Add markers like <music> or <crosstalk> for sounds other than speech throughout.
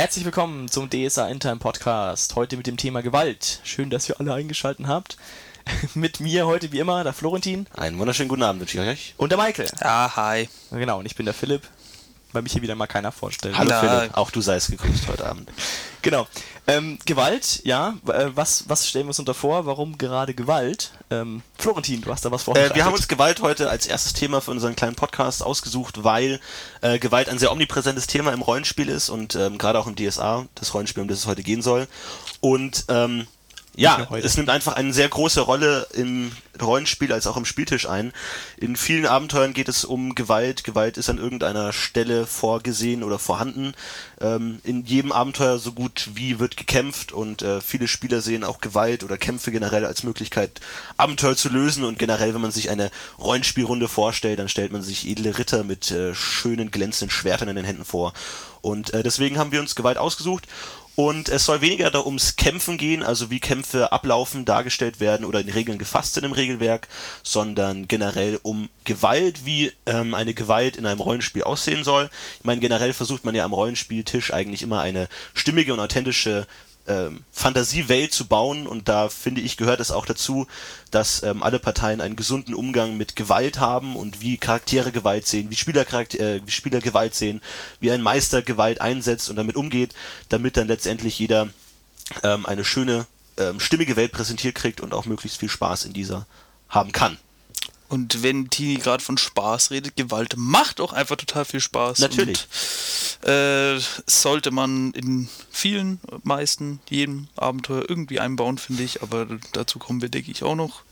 Herzlich willkommen zum DSA Intime Podcast. Heute mit dem Thema Gewalt. Schön, dass ihr alle eingeschaltet habt. <laughs> mit mir heute wie immer der Florentin. Einen wunderschönen guten Abend wünsche ich euch. Und der Michael. Ja, hi. Genau, und ich bin der Philipp, weil mich hier wieder mal keiner vorstellt. Hallo. Philipp, auch du seist gegrüßt heute Abend. Genau. Ähm, Gewalt, ja. äh, Was, was stellen wir uns unter vor? Warum gerade Gewalt? Ähm, Florentin, du hast da was Äh, vorbereitet. wir haben uns Gewalt heute als erstes Thema für unseren kleinen Podcast ausgesucht, weil äh, Gewalt ein sehr omnipräsentes Thema im Rollenspiel ist und ähm, gerade auch im DSA, das Rollenspiel, um das es heute gehen soll. Und ähm, ja, es nimmt einfach eine sehr große Rolle im Rollenspiel als auch im Spieltisch ein. In vielen Abenteuern geht es um Gewalt. Gewalt ist an irgendeiner Stelle vorgesehen oder vorhanden. Ähm, in jedem Abenteuer so gut wie wird gekämpft und äh, viele Spieler sehen auch Gewalt oder Kämpfe generell als Möglichkeit, Abenteuer zu lösen und generell, wenn man sich eine Rollenspielrunde vorstellt, dann stellt man sich edle Ritter mit äh, schönen glänzenden Schwertern in den Händen vor. Und äh, deswegen haben wir uns Gewalt ausgesucht und es soll weniger da ums Kämpfen gehen, also wie Kämpfe ablaufen, dargestellt werden oder in Regeln gefasst sind im Regelwerk, sondern generell um Gewalt, wie ähm, eine Gewalt in einem Rollenspiel aussehen soll. Ich meine, generell versucht man ja am Rollenspieltisch eigentlich immer eine stimmige und authentische ähm, Fantasiewelt zu bauen und da finde ich gehört es auch dazu, dass ähm, alle Parteien einen gesunden Umgang mit Gewalt haben und wie Charaktere Gewalt sehen, wie Spieler, äh, wie Spieler Gewalt sehen, wie ein Meister Gewalt einsetzt und damit umgeht, damit dann letztendlich jeder ähm, eine schöne, ähm, stimmige Welt präsentiert kriegt und auch möglichst viel Spaß in dieser haben kann. Und wenn Tini gerade von Spaß redet, Gewalt macht auch einfach total viel Spaß. Natürlich. Und, äh, sollte man in vielen, meisten, jedem Abenteuer irgendwie einbauen, finde ich. Aber dazu kommen wir, denke ich, auch noch.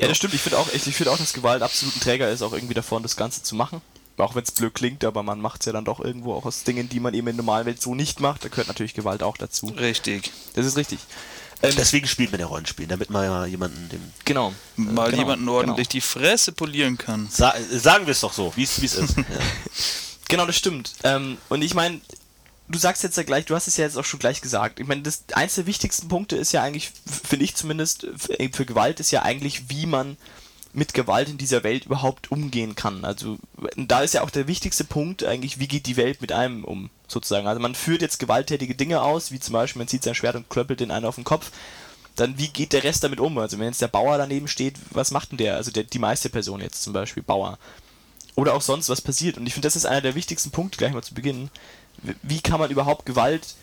Ja, das stimmt. Ich finde auch, ich finde auch, dass Gewalt absolut ein Träger ist, auch irgendwie davon, das Ganze zu machen. Auch wenn es blöd klingt, aber man macht es ja dann doch irgendwo auch aus Dingen, die man eben in der normalen Welt so nicht macht. Da gehört natürlich Gewalt auch dazu. Richtig. Das ist richtig. Ähm, Deswegen spielt man ja Rollenspiel, damit man ja jemanden dem. genau. Mal genau, jemanden ordentlich die Fresse polieren kann. Sa sagen wir es doch so, wie es ist. <laughs> ja. Genau, das stimmt. Ähm, und ich meine, du sagst jetzt ja gleich, du hast es ja jetzt auch schon gleich gesagt. Ich meine, das eins der wichtigsten Punkte ist ja eigentlich, finde ich zumindest, f- für Gewalt ist ja eigentlich, wie man mit Gewalt in dieser Welt überhaupt umgehen kann. Also da ist ja auch der wichtigste Punkt eigentlich, wie geht die Welt mit einem um, sozusagen. Also man führt jetzt gewalttätige Dinge aus, wie zum Beispiel, man zieht sein Schwert und klöppelt den einen auf den Kopf. Dann wie geht der Rest damit um? Also wenn jetzt der Bauer daneben steht, was macht denn der? Also der, die meiste Person jetzt zum Beispiel, Bauer oder auch sonst was passiert. Und ich finde, das ist einer der wichtigsten Punkte, gleich mal zu Beginn. Wie- kann man überhaupt Gewalt,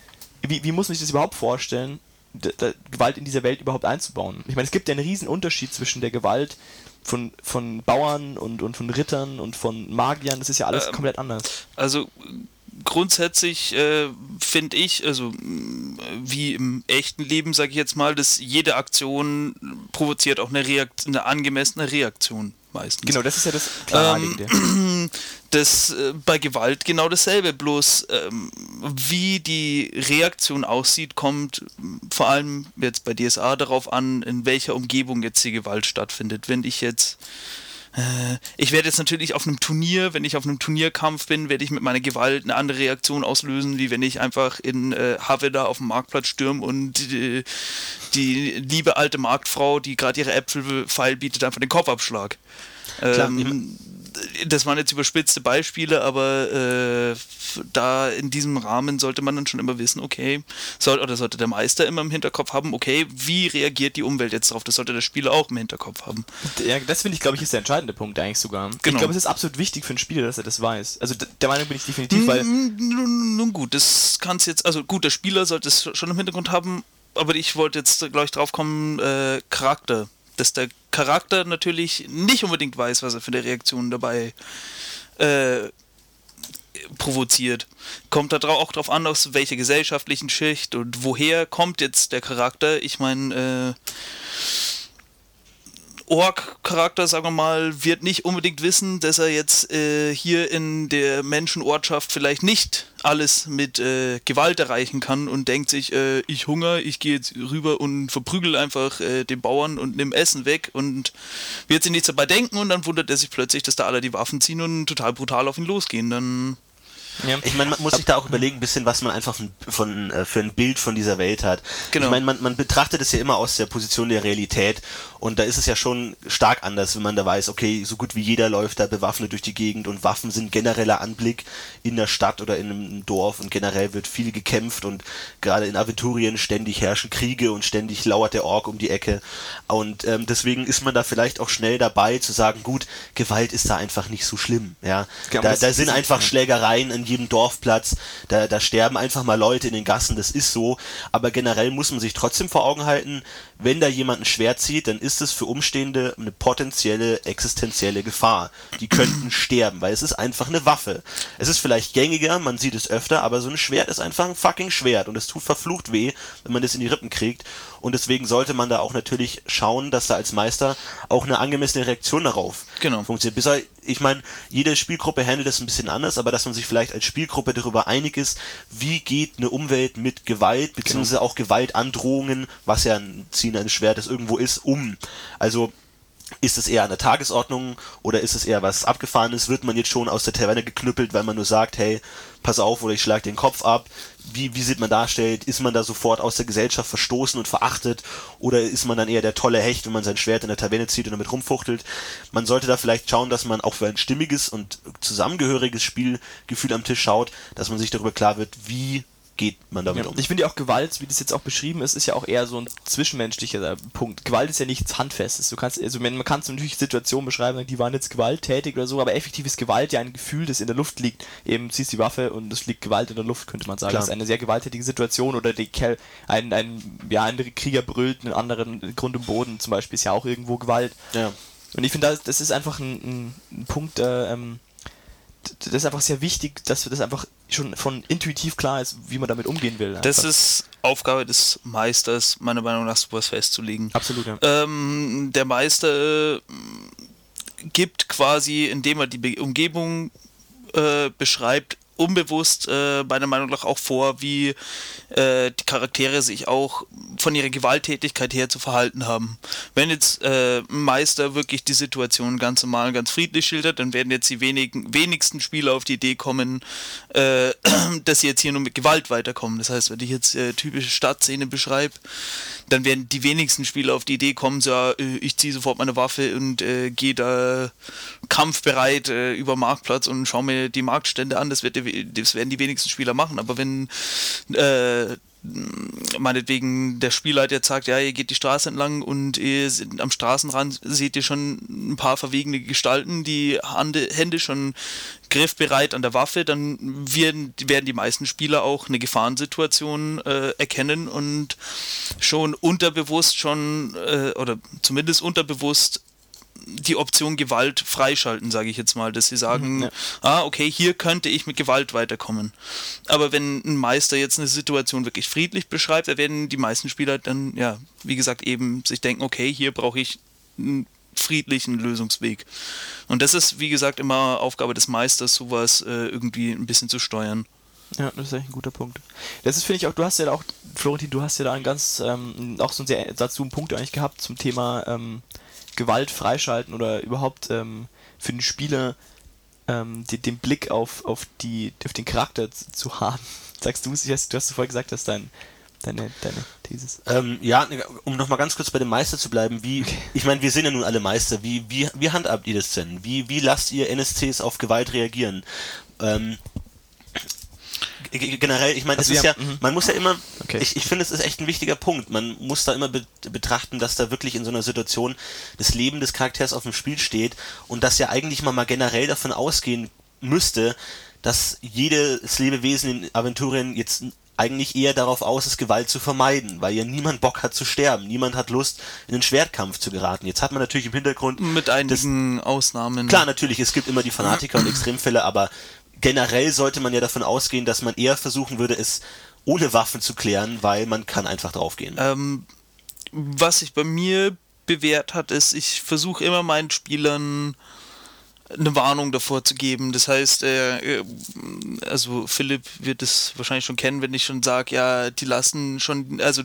wie, wie muss man sich das überhaupt vorstellen, Gewalt in dieser Welt überhaupt einzubauen? Ich meine, es gibt ja einen riesen Unterschied zwischen der Gewalt von, von Bauern und, und von Rittern und von Magiern. Das ist ja alles Ähm, komplett anders. Also grundsätzlich äh, finde ich, also wie im echten Leben, sage ich jetzt mal, dass jede Aktion provoziert auch eine, Reakt eine angemessene Reaktion meistens. Genau, das ist ja das klare Ähm. <clears throat> <clears throat> Das äh, bei Gewalt genau dasselbe, bloß ähm, wie die Reaktion aussieht, kommt m, vor allem jetzt bei DSA darauf an, in welcher Umgebung jetzt die Gewalt stattfindet. Wenn ich jetzt äh, ich werde jetzt natürlich auf einem Turnier, wenn ich auf einem Turnierkampf bin, werde ich mit meiner Gewalt eine andere Reaktion auslösen, wie wenn ich einfach in äh, Haveda auf dem Marktplatz stürme und äh, die liebe alte Marktfrau, die gerade ihre Äpfel feil bietet, einfach den Kopf abschlag. Ähm, das waren jetzt überspitzte Beispiele, aber äh, da in diesem Rahmen sollte man dann schon immer wissen, okay, soll, oder sollte der Meister immer im Hinterkopf haben, okay, wie reagiert die Umwelt jetzt drauf? Das sollte der Spieler auch im Hinterkopf haben. Ja, das finde ich, glaube ich, ist der entscheidende Punkt eigentlich sogar. Ich Genau. glaube, es ist absolut wichtig für einen Spieler, dass er das weiß. Also der Meinung bin ich definitiv, weil Nun, gut, das kann es jetzt, also gut, der Spieler sollte es schon im Hintergrund haben, aber ich wollte jetzt gleich drauf kommen, äh, Charakter. Dass der Charakter natürlich nicht unbedingt weiß, was er für eine Reaktion dabei äh, provoziert. Kommt da auch drauf an, aus welcher gesellschaftlichen Schicht und woher kommt jetzt der Charakter. Ich meine, äh, Ork-Charakter, sagen wir mal, wird nicht unbedingt wissen, dass er jetzt äh, hier in der Menschenortschaft vielleicht nicht alles mit äh, Gewalt erreichen kann und denkt sich, äh, ich hunger, ich gehe jetzt rüber und verprügel einfach äh, den Bauern und nimm Essen weg und wird sich nichts dabei denken und dann wundert er sich plötzlich, dass da alle die Waffen ziehen und total brutal auf ihn losgehen. Dann Ja. Ich meine, man muss sich da auch überlegen, ein bisschen, was man einfach von, von, äh, für ein Bild von dieser Welt hat. Genau. Ich meine, man, man betrachtet es ja immer aus der Position der Realität und da ist es ja schon stark anders, wenn man da weiß, okay, so gut wie jeder läuft da bewaffnet durch die Gegend und Waffen sind genereller Anblick in der Stadt oder in einem Dorf und generell wird viel gekämpft und gerade in Aventurien ständig herrschen Kriege und ständig lauert der Ork um die Ecke. Und ähm, deswegen ist man da vielleicht auch schnell dabei zu sagen, gut, Gewalt ist da einfach nicht so schlimm, ja. Ja, da, da sind einfach Schlägereien in jedem Dorfplatz, da, da sterben einfach mal Leute in den Gassen, das ist so, aber generell muss man sich trotzdem vor Augen halten, wenn da jemand ein Schwert zieht, dann ist es für Umstehende eine potenzielle existenzielle Gefahr. Die könnten <clears throat> sterben, weil es ist einfach eine Waffe. Es ist vielleicht gängiger, man sieht es öfter, aber so ein Schwert ist einfach ein fucking Schwert und es tut verflucht weh, wenn man das in die Rippen kriegt. Und deswegen sollte man da auch natürlich schauen, dass da als Meister auch eine angemessene Reaktion darauf Genau. funktioniert. Bis, ich meine, jede Spielgruppe handelt das ein bisschen anders, aber dass man sich vielleicht als Spielgruppe darüber einig ist, wie geht eine Umwelt mit Gewalt, beziehungsweise auch Gewaltandrohungen, was ja ein Ziehen eines Schwertes irgendwo ist, um. Also ist es eher an der Tagesordnung oder ist es eher was Abgefahrenes? Wird man jetzt schon aus der Taverne geknüppelt, weil man nur sagt, hey, pass auf oder ich schlag den Kopf ab? Wie, wie sieht man darstellt? Ist man da sofort aus der Gesellschaft verstoßen und verachtet? Oder ist man dann eher der tolle Hecht, wenn man sein Schwert in der Taverne zieht und damit rumfuchtelt? Man sollte da vielleicht schauen, dass man auch für ein stimmiges und zusammengehöriges Spielgefühl am Tisch schaut, dass man sich darüber klar wird, wie geht man damit Ja. um. Ich finde ja auch Gewalt, wie das jetzt auch beschrieben ist, ist ja auch eher so ein zwischenmenschlicher äh, Punkt. Gewalt ist ja nichts Handfestes. Du kannst, also man kann natürlich Situationen beschreiben, die waren jetzt gewalttätig oder so, aber effektiv ist Gewalt ja ein Gefühl, das in der Luft liegt. Eben ziehst die Waffe und es liegt Gewalt in der Luft, könnte man sagen. Klar. Das ist eine sehr gewalttätige Situation oder die Kerl, ein, ein, ja, ein Krieger brüllt einen anderen Grund und Boden zum Beispiel ist ja auch irgendwo Gewalt. Ja. Und ich finde, das, das ist einfach ein, ein, ein Punkt, äh, ähm, das ist einfach sehr wichtig, dass das einfach schon von intuitiv klar ist, wie man damit umgehen will. Das einfach. ist Aufgabe des Meisters, meiner Meinung nach, sowas festzulegen. absolut, ja. Ähm, der Meister äh, gibt quasi, indem er die Be Umgebung äh, beschreibt, unbewusst äh, meiner Meinung nach auch vor, wie äh, die Charaktere sich auch von ihrer Gewalttätigkeit her zu verhalten haben. Wenn jetzt äh, Meister wirklich die Situation ganz normal, ganz friedlich schildert, dann werden jetzt die wenigen, wenigsten Spieler auf die Idee kommen, äh, <clears throat> dass sie jetzt hier nur mit Gewalt weiterkommen. Das heißt, wenn ich jetzt äh, typische Stadtszene beschreibe, dann werden die wenigsten Spieler auf die Idee kommen, so, ja, äh, ich ziehe sofort meine Waffe und äh, gehe da kampfbereit äh, über Marktplatz und schaue mir die Marktstände an. Das, wird, das werden die wenigsten Spieler machen. Aber wenn meinetwegen der Spielleiter jetzt sagt, ja, ihr geht die Straße entlang und ihr am Straßenrand seht ihr schon ein paar verwegene Gestalten, die Hande, Hände schon griffbereit an der Waffe, dann werden, werden die meisten Spieler auch eine Gefahrensituation äh, erkennen und schon unterbewusst schon, äh, oder zumindest unterbewusst die Option Gewalt freischalten, sage ich jetzt mal, dass sie sagen, ja. ah, okay, hier könnte ich mit Gewalt weiterkommen. Aber wenn ein Meister jetzt eine Situation wirklich friedlich beschreibt, da werden die meisten Spieler dann, ja, wie gesagt, eben sich denken, okay, hier brauche ich einen friedlichen Lösungsweg. Und das ist, wie gesagt, immer Aufgabe des Meisters, sowas äh, irgendwie ein bisschen zu steuern. Ja, das ist echt ein guter Punkt. Das ist, finde ich, auch, du hast ja da auch, Florentin, du hast ja da einen ganz, ähm, auch so einen sehr, dazu einen Punkt eigentlich gehabt zum Thema ähm, Gewalt freischalten oder überhaupt ähm, für den Spieler ähm, die, den Blick auf, auf, die, auf den Charakter zu, zu haben. <laughs> Sagst du es? Ich weiß, Du hast vorher gesagt, dass dein, deine, deine Thesis. Ähm, ja, um nochmal ganz kurz bei dem Meister zu bleiben, wie, ich meine, wir sind ja nun alle Meister, wie, wie, wie handhabt ihr das denn? Wie, wie lasst ihr NSCs auf Gewalt reagieren? Ähm, generell, ich meine, es Also ist wir ja, mhm. man muss ja immer, Okay. ich, ich finde, es ist echt ein wichtiger Punkt. Man muss da immer be betrachten, dass da wirklich in so einer Situation das Leben des Charakters auf dem Spiel steht und dass ja eigentlich mal mal generell davon ausgehen müsste, dass jedes Lebewesen in Aventurien jetzt eigentlich eher darauf aus ist, Gewalt zu vermeiden, weil ja niemand Bock hat zu sterben, niemand hat Lust, in den Schwertkampf zu geraten. Jetzt hat man natürlich im Hintergrund Mit einigen Ausnahmen. Klar, natürlich, es gibt immer die Fanatiker und <clears throat> Extremfälle, aber generell sollte man ja davon ausgehen, dass man eher versuchen würde, es ohne Waffen zu klären, weil man kann einfach draufgehen. Ähm, was sich bei mir bewährt hat, ist, ich versuche immer meinen Spielern eine Warnung davor zu geben. Das heißt, äh, äh, also Philipp wird es wahrscheinlich schon kennen, wenn ich schon sage, ja, die lassen schon, also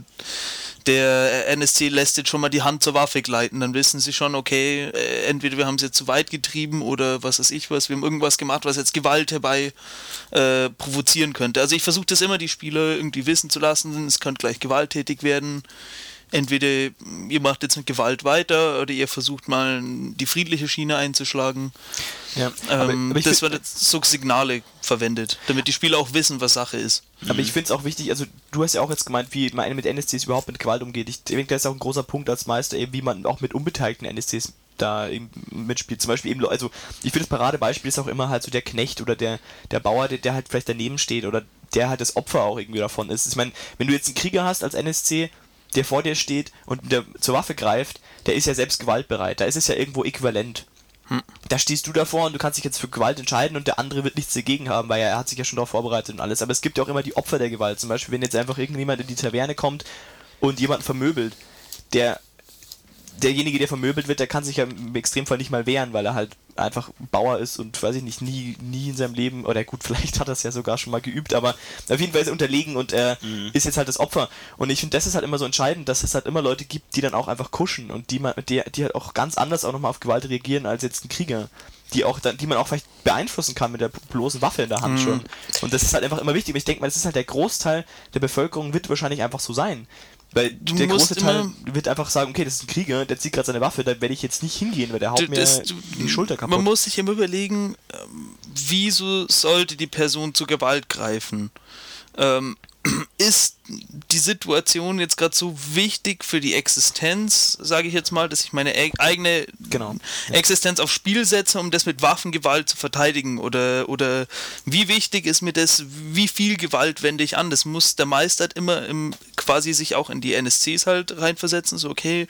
der NSC lässt jetzt schon mal die Hand zur Waffe gleiten, dann wissen sie schon, okay, äh, entweder wir haben es jetzt zu weit getrieben oder was weiß ich was, wir haben irgendwas gemacht, was jetzt Gewalt herbei äh, provozieren könnte. Also ich versuche das immer, die Spieler irgendwie wissen zu lassen, es könnte gleich gewalttätig werden entweder ihr macht jetzt mit Gewalt weiter oder ihr versucht mal die friedliche Schiene einzuschlagen. Ja, aber, ähm, aber das wird jetzt so Signale verwendet, damit die Spieler auch wissen, was Sache ist. Aber mhm. ich finde es auch wichtig, also du hast ja auch jetzt gemeint, wie man mit NSCs überhaupt mit Gewalt umgeht. Ich denke, das ist auch ein großer Punkt als Meister, eben wie man auch mit unbeteiligten NSCs da mitspielt. Zum Beispiel eben, also ich finde das Paradebeispiel ist auch immer halt so der Knecht oder der, der Bauer, der, der halt vielleicht daneben steht oder der halt das Opfer auch irgendwie davon ist. Ich meine, wenn du jetzt einen Krieger hast als NSC, der vor dir steht und der zur Waffe greift, der ist ja selbst gewaltbereit. Da ist es ja irgendwo äquivalent. Hm. Da stehst du davor und du kannst dich jetzt für Gewalt entscheiden und der andere wird nichts dagegen haben, weil er hat sich ja schon darauf vorbereitet und alles. Aber es gibt ja auch immer die Opfer der Gewalt. Zum Beispiel, wenn jetzt einfach irgendjemand in die Taverne kommt und jemanden vermöbelt, der derjenige, der vermöbelt wird, der kann sich ja im Extremfall nicht mal wehren, weil er halt einfach Bauer ist und weiß ich nicht, nie, nie in seinem Leben, oder gut, <laughs> vielleicht hat er es ja sogar schon mal geübt, aber auf jeden Fall ist er unterlegen und er mhm. ist jetzt halt das Opfer. Und ich finde, das ist halt immer so entscheidend, dass es halt immer Leute gibt, die dann auch einfach kuschen und die man, die, die halt auch ganz anders auch nochmal auf Gewalt reagieren als jetzt ein Krieger. Die auch dann, die man auch vielleicht beeinflussen kann mit der bloßen Waffe in der Hand mhm. schon. Und das ist halt einfach immer wichtig. Ich denke mal, das ist halt der Großteil der Bevölkerung wird wahrscheinlich einfach so sein. Weil du der große Teil wird einfach sagen, okay, das ist ein Krieger, der zieht gerade seine Waffe, da werde ich jetzt nicht hingehen, weil der haut das, mir die Schulter kaputt. Man muss sich immer überlegen, ähm, wieso sollte die Person zur Gewalt greifen? Ähm, <clears throat> ist die Situation jetzt gerade so wichtig für die Existenz, sage ich jetzt mal, dass ich meine e eigene genau, ja. Existenz aufs Spiel setze, um das mit Waffengewalt zu verteidigen? Oder, oder wie wichtig ist mir das, wie viel Gewalt wende ich an? Das muss der Meister halt immer im, quasi sich auch in die NSCs halt reinversetzen, so okay,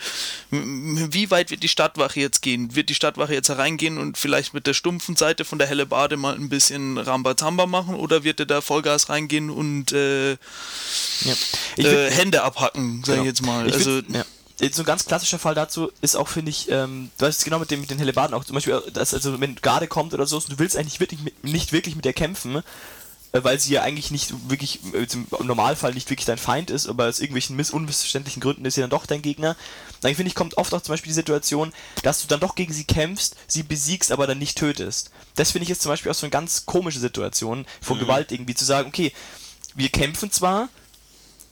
wie weit wird die Stadtwache jetzt gehen? Wird die Stadtwache jetzt hereingehen und vielleicht mit der stumpfen Seite von der helle Bade mal ein bisschen Rambazamba machen oder wird er da Vollgas reingehen und äh, ja. Äh, Hände abhacken, sag genau. ich jetzt mal. Ich also, ja. So ein ganz klassischer Fall dazu ist auch, finde ich, ähm, du weißt genau mit, dem, mit den Hellebarden auch, zum Beispiel, dass, also wenn Garde kommt oder so, du willst eigentlich wirklich mit, nicht wirklich mit der kämpfen, äh, weil sie ja eigentlich nicht wirklich, äh, im Normalfall nicht wirklich dein Feind ist, aber aus irgendwelchen miss unmissverständlichen Gründen ist sie dann doch dein Gegner. Dann finde ich, kommt oft auch zum Beispiel die Situation, dass du dann doch gegen sie kämpfst, sie besiegst, aber dann nicht tötest. Das finde ich jetzt zum Beispiel auch so eine ganz komische Situation von mhm. Gewalt irgendwie, zu sagen, okay, wir kämpfen zwar,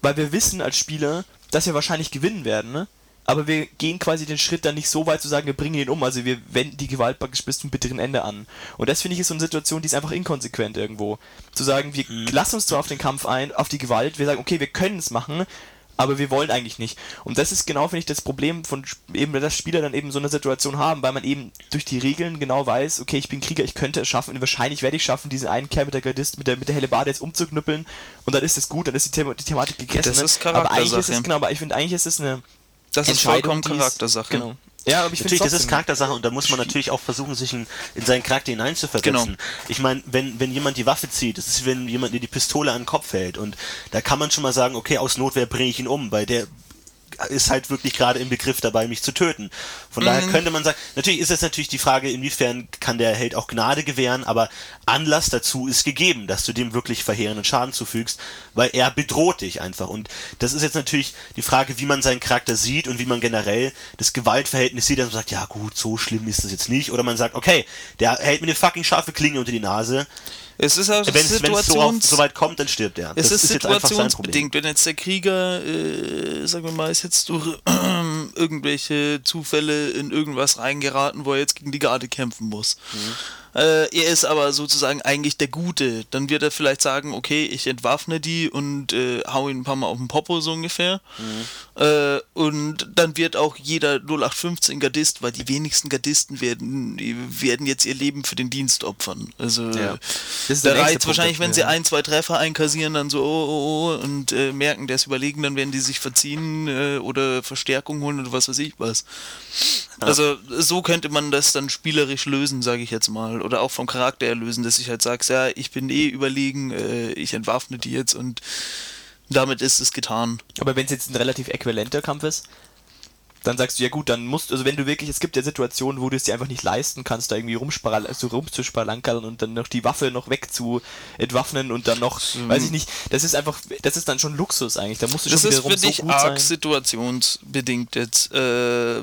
weil wir wissen als Spieler, dass wir wahrscheinlich gewinnen werden, ne? aber wir gehen quasi den Schritt dann nicht so weit zu sagen, wir bringen ihn um, also wir wenden die Gewalt praktisch bis zum bitteren Ende an. Und das finde ich ist so eine Situation, die ist einfach inkonsequent irgendwo. Zu sagen, wir mhm. lassen uns zwar auf den Kampf ein, auf die Gewalt, wir sagen, okay, wir können es machen, aber wir wollen eigentlich nicht. Und das ist genau, finde ich, das Problem von eben, dass Spieler dann eben so eine Situation haben, weil man eben durch die Regeln genau weiß, okay, ich bin Krieger, ich könnte es schaffen und wahrscheinlich werde ich schaffen, diesen einen Kerl mit der Gardist, mit der, mit der Hellebarde jetzt umzuknüppeln und dann ist es gut, dann ist die, Thema, die Thematik gegessen. Das ist aber eigentlich ist es, genau, aber ich finde, eigentlich ist es eine das ist vollkommen Charaktersache. Genau. Ja, aber ich natürlich, das ist Charaktersache und da muss man natürlich auch versuchen, sich in, in seinen Charakter hineinzuversetzen. Genau. Ich meine, wenn, wenn jemand die Waffe zieht, das ist, wenn jemand dir die Pistole an den Kopf hält und da kann man schon mal sagen, okay, aus Notwehr bringe ich ihn um, weil der ist halt wirklich gerade im Begriff dabei, mich zu töten. Von mhm. daher könnte man sagen, natürlich ist es natürlich die Frage, inwiefern kann der Held auch Gnade gewähren, aber Anlass dazu ist gegeben, dass du dem wirklich verheerenden Schaden zufügst, weil er bedroht dich einfach. Und das ist jetzt natürlich die Frage, wie man seinen Charakter sieht und wie man generell das Gewaltverhältnis sieht, dass man sagt, ja gut, so schlimm ist das jetzt nicht. Oder man sagt, okay, der hält mir eine fucking scharfe Klinge unter die Nase, es ist auch wenn es so, so, weit kommt, dann stirbt er. Es das ist, ist situationsbedingt. Wenn jetzt der Krieger, äh, sagen wir mal, ist jetzt durch äh, <clears throat> irgendwelche Zufälle in irgendwas reingeraten, wo er jetzt gegen die Garde kämpfen muss. Mhm. Äh, er ist aber sozusagen eigentlich der Gute. Dann wird er vielleicht sagen, okay, ich entwaffne die und äh, hau ihn ein paar Mal auf den Popo so ungefähr. Mhm. Äh, und dann wird auch jeder 0815 Gardist, weil die wenigsten Gardisten werden, werden jetzt ihr Leben für den Dienst opfern. Also ja. der reizt wahrscheinlich, wenn sie ein, zwei Treffer einkassieren, dann so oh, oh, oh und äh, merken, der ist überlegen, dann werden die sich verziehen äh, oder Verstärkung holen oder was weiß ich was. Also so könnte man das dann spielerisch lösen, sage ich jetzt mal oder auch vom Charakter her lösen, dass ich halt sage, ja, ich bin eh überlegen, äh, ich entwaffne die jetzt und damit ist es getan. Aber wenn es jetzt ein relativ äquivalenter Kampf ist? dann sagst du, ja gut, dann musst also wenn du wirklich, es gibt ja Situationen, wo du es dir einfach nicht leisten kannst, da irgendwie rumsparal also rumzuspalankern und dann noch die Waffe noch weg zu entwaffnen und dann noch, mhm. weiß ich nicht, das ist einfach, das ist dann schon Luxus eigentlich, da musst du das schon wiederum so gut sein. Das ist für dich arg situationsbedingt jetzt, äh,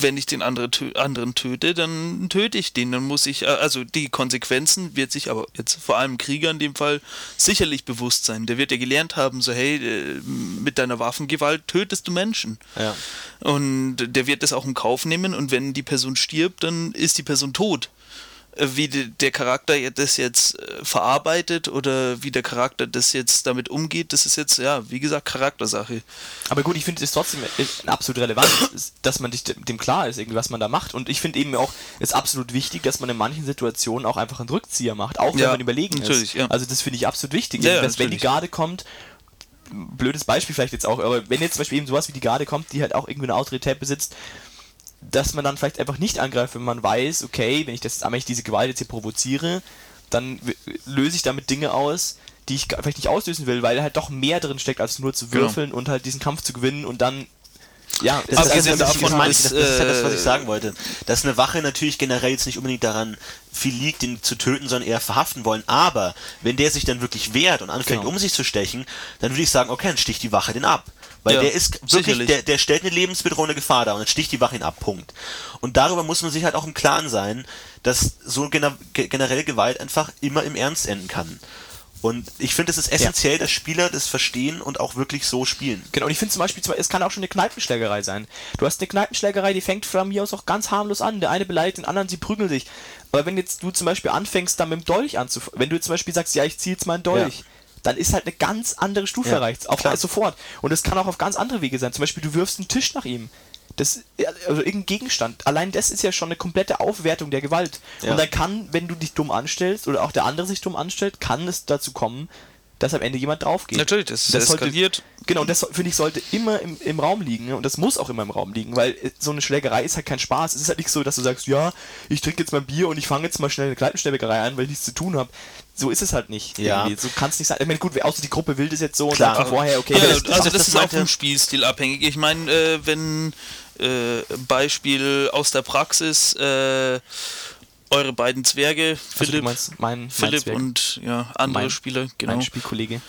wenn ich den andere, anderen töte, dann töte ich den. Dann muss ich, äh, also die Konsequenzen wird sich aber jetzt vor allem Krieger in dem Fall sicherlich bewusst sein. Der wird ja gelernt haben, so hey, äh, mit deiner Waffengewalt tötest du Menschen. Ja. Und der wird das auch in Kauf nehmen und wenn die Person stirbt, dann ist die Person tot. Äh, wie der Charakter das jetzt äh, verarbeitet oder wie der Charakter das jetzt damit umgeht, das ist jetzt, ja, wie gesagt, Charaktersache. Aber gut, ich finde es trotzdem absolut relevant, dass man sich dem klar ist, irgendwie, was man da macht. Und ich finde eben auch, es ist absolut wichtig, dass man in manchen Situationen auch einfach einen Rückzieher macht, auch wenn ja, man überlegen ist. Ja. Also das finde ich absolut wichtig. Ja, dass, wenn die Garde kommt, blödes Beispiel vielleicht jetzt auch, aber wenn jetzt zum Beispiel eben sowas wie die Garde kommt, die halt auch irgendwie eine Autorität besitzt, dass man dann vielleicht einfach nicht angreift, wenn man weiß, okay, wenn ich das, wenn ich diese Gewalt jetzt hier provoziere, dann löse ich damit Dinge aus, die ich vielleicht nicht auslösen will, weil halt doch mehr drin steckt, als nur zu genau. würfeln genau. und halt diesen Kampf zu gewinnen und dann ja, das, ist, also, das, davon das, das, das ist ja das, was ich sagen wollte. Dass eine Wache natürlich generell jetzt nicht unbedingt daran viel liegt, ihn zu töten, sondern eher verhaften wollen. Aber wenn der sich dann wirklich wehrt und anfängt, genau. um sich zu stechen, dann würde ich sagen, okay, dann sticht die Wache den ab. Weil ja, der ist wirklich, der, der stellt eine lebensbedrohende Gefahr dar und dann sticht die Wache ihn ab, Punkt. Und darüber muss man sich halt auch im Klaren sein, dass so gener generell Gewalt einfach immer im Ernst enden kann. Und ich finde, es ist essentiell, ja. dass Spieler das verstehen und auch wirklich so spielen. Genau, und ich finde zum Beispiel, es kann auch schon eine Kneipenschlägerei sein. Du hast eine Kneipenschlägerei, die fängt von mir aus auch ganz harmlos an. Der eine beleidigt den anderen, sie prügeln sich. Aber wenn jetzt du zum Beispiel anfängst, dann mit dem Dolch anzufangen, wenn du zum Beispiel sagst, ja, ich ziehe jetzt mal einen Dolch, ja dann ist halt eine ganz andere Stufe ja, erreicht. Auf, sofort. Und es kann auch auf ganz andere Wege sein. Zum Beispiel, du wirfst einen Tisch nach ihm. Das, also irgendein Gegenstand. Allein das ist ja schon eine komplette Aufwertung der Gewalt. Ja. Und dann kann, wenn du dich dumm anstellst oder auch der andere sich dumm anstellt, kann es dazu kommen, dass am Ende jemand drauf geht. Natürlich, das, das eskaliert. Sollte, genau, das finde ich sollte immer im, im Raum liegen und das muss auch immer im Raum liegen, weil äh, so eine Schlägerei ist halt kein Spaß. Es ist halt nicht so, dass du sagst, ja, ich trinke jetzt mal Bier und ich fange jetzt mal schnell eine Kneipenschlägerei an, weil ich nichts zu tun habe. So ist es halt nicht. Ja. Irgendwie. So kann es nicht sein. Ich meine, gut, außer die Gruppe will das jetzt so Klar. und sagt vorher, okay. Ja, das, also das, das ist auch vom Spielstil abhängig. Ich meine, äh, wenn äh, Beispiel aus der Praxis äh, eure beiden Zwerge, Philipp, also mein, Philipp mein und ja, andere mein, Spieler, genau. Mein Spielkollege.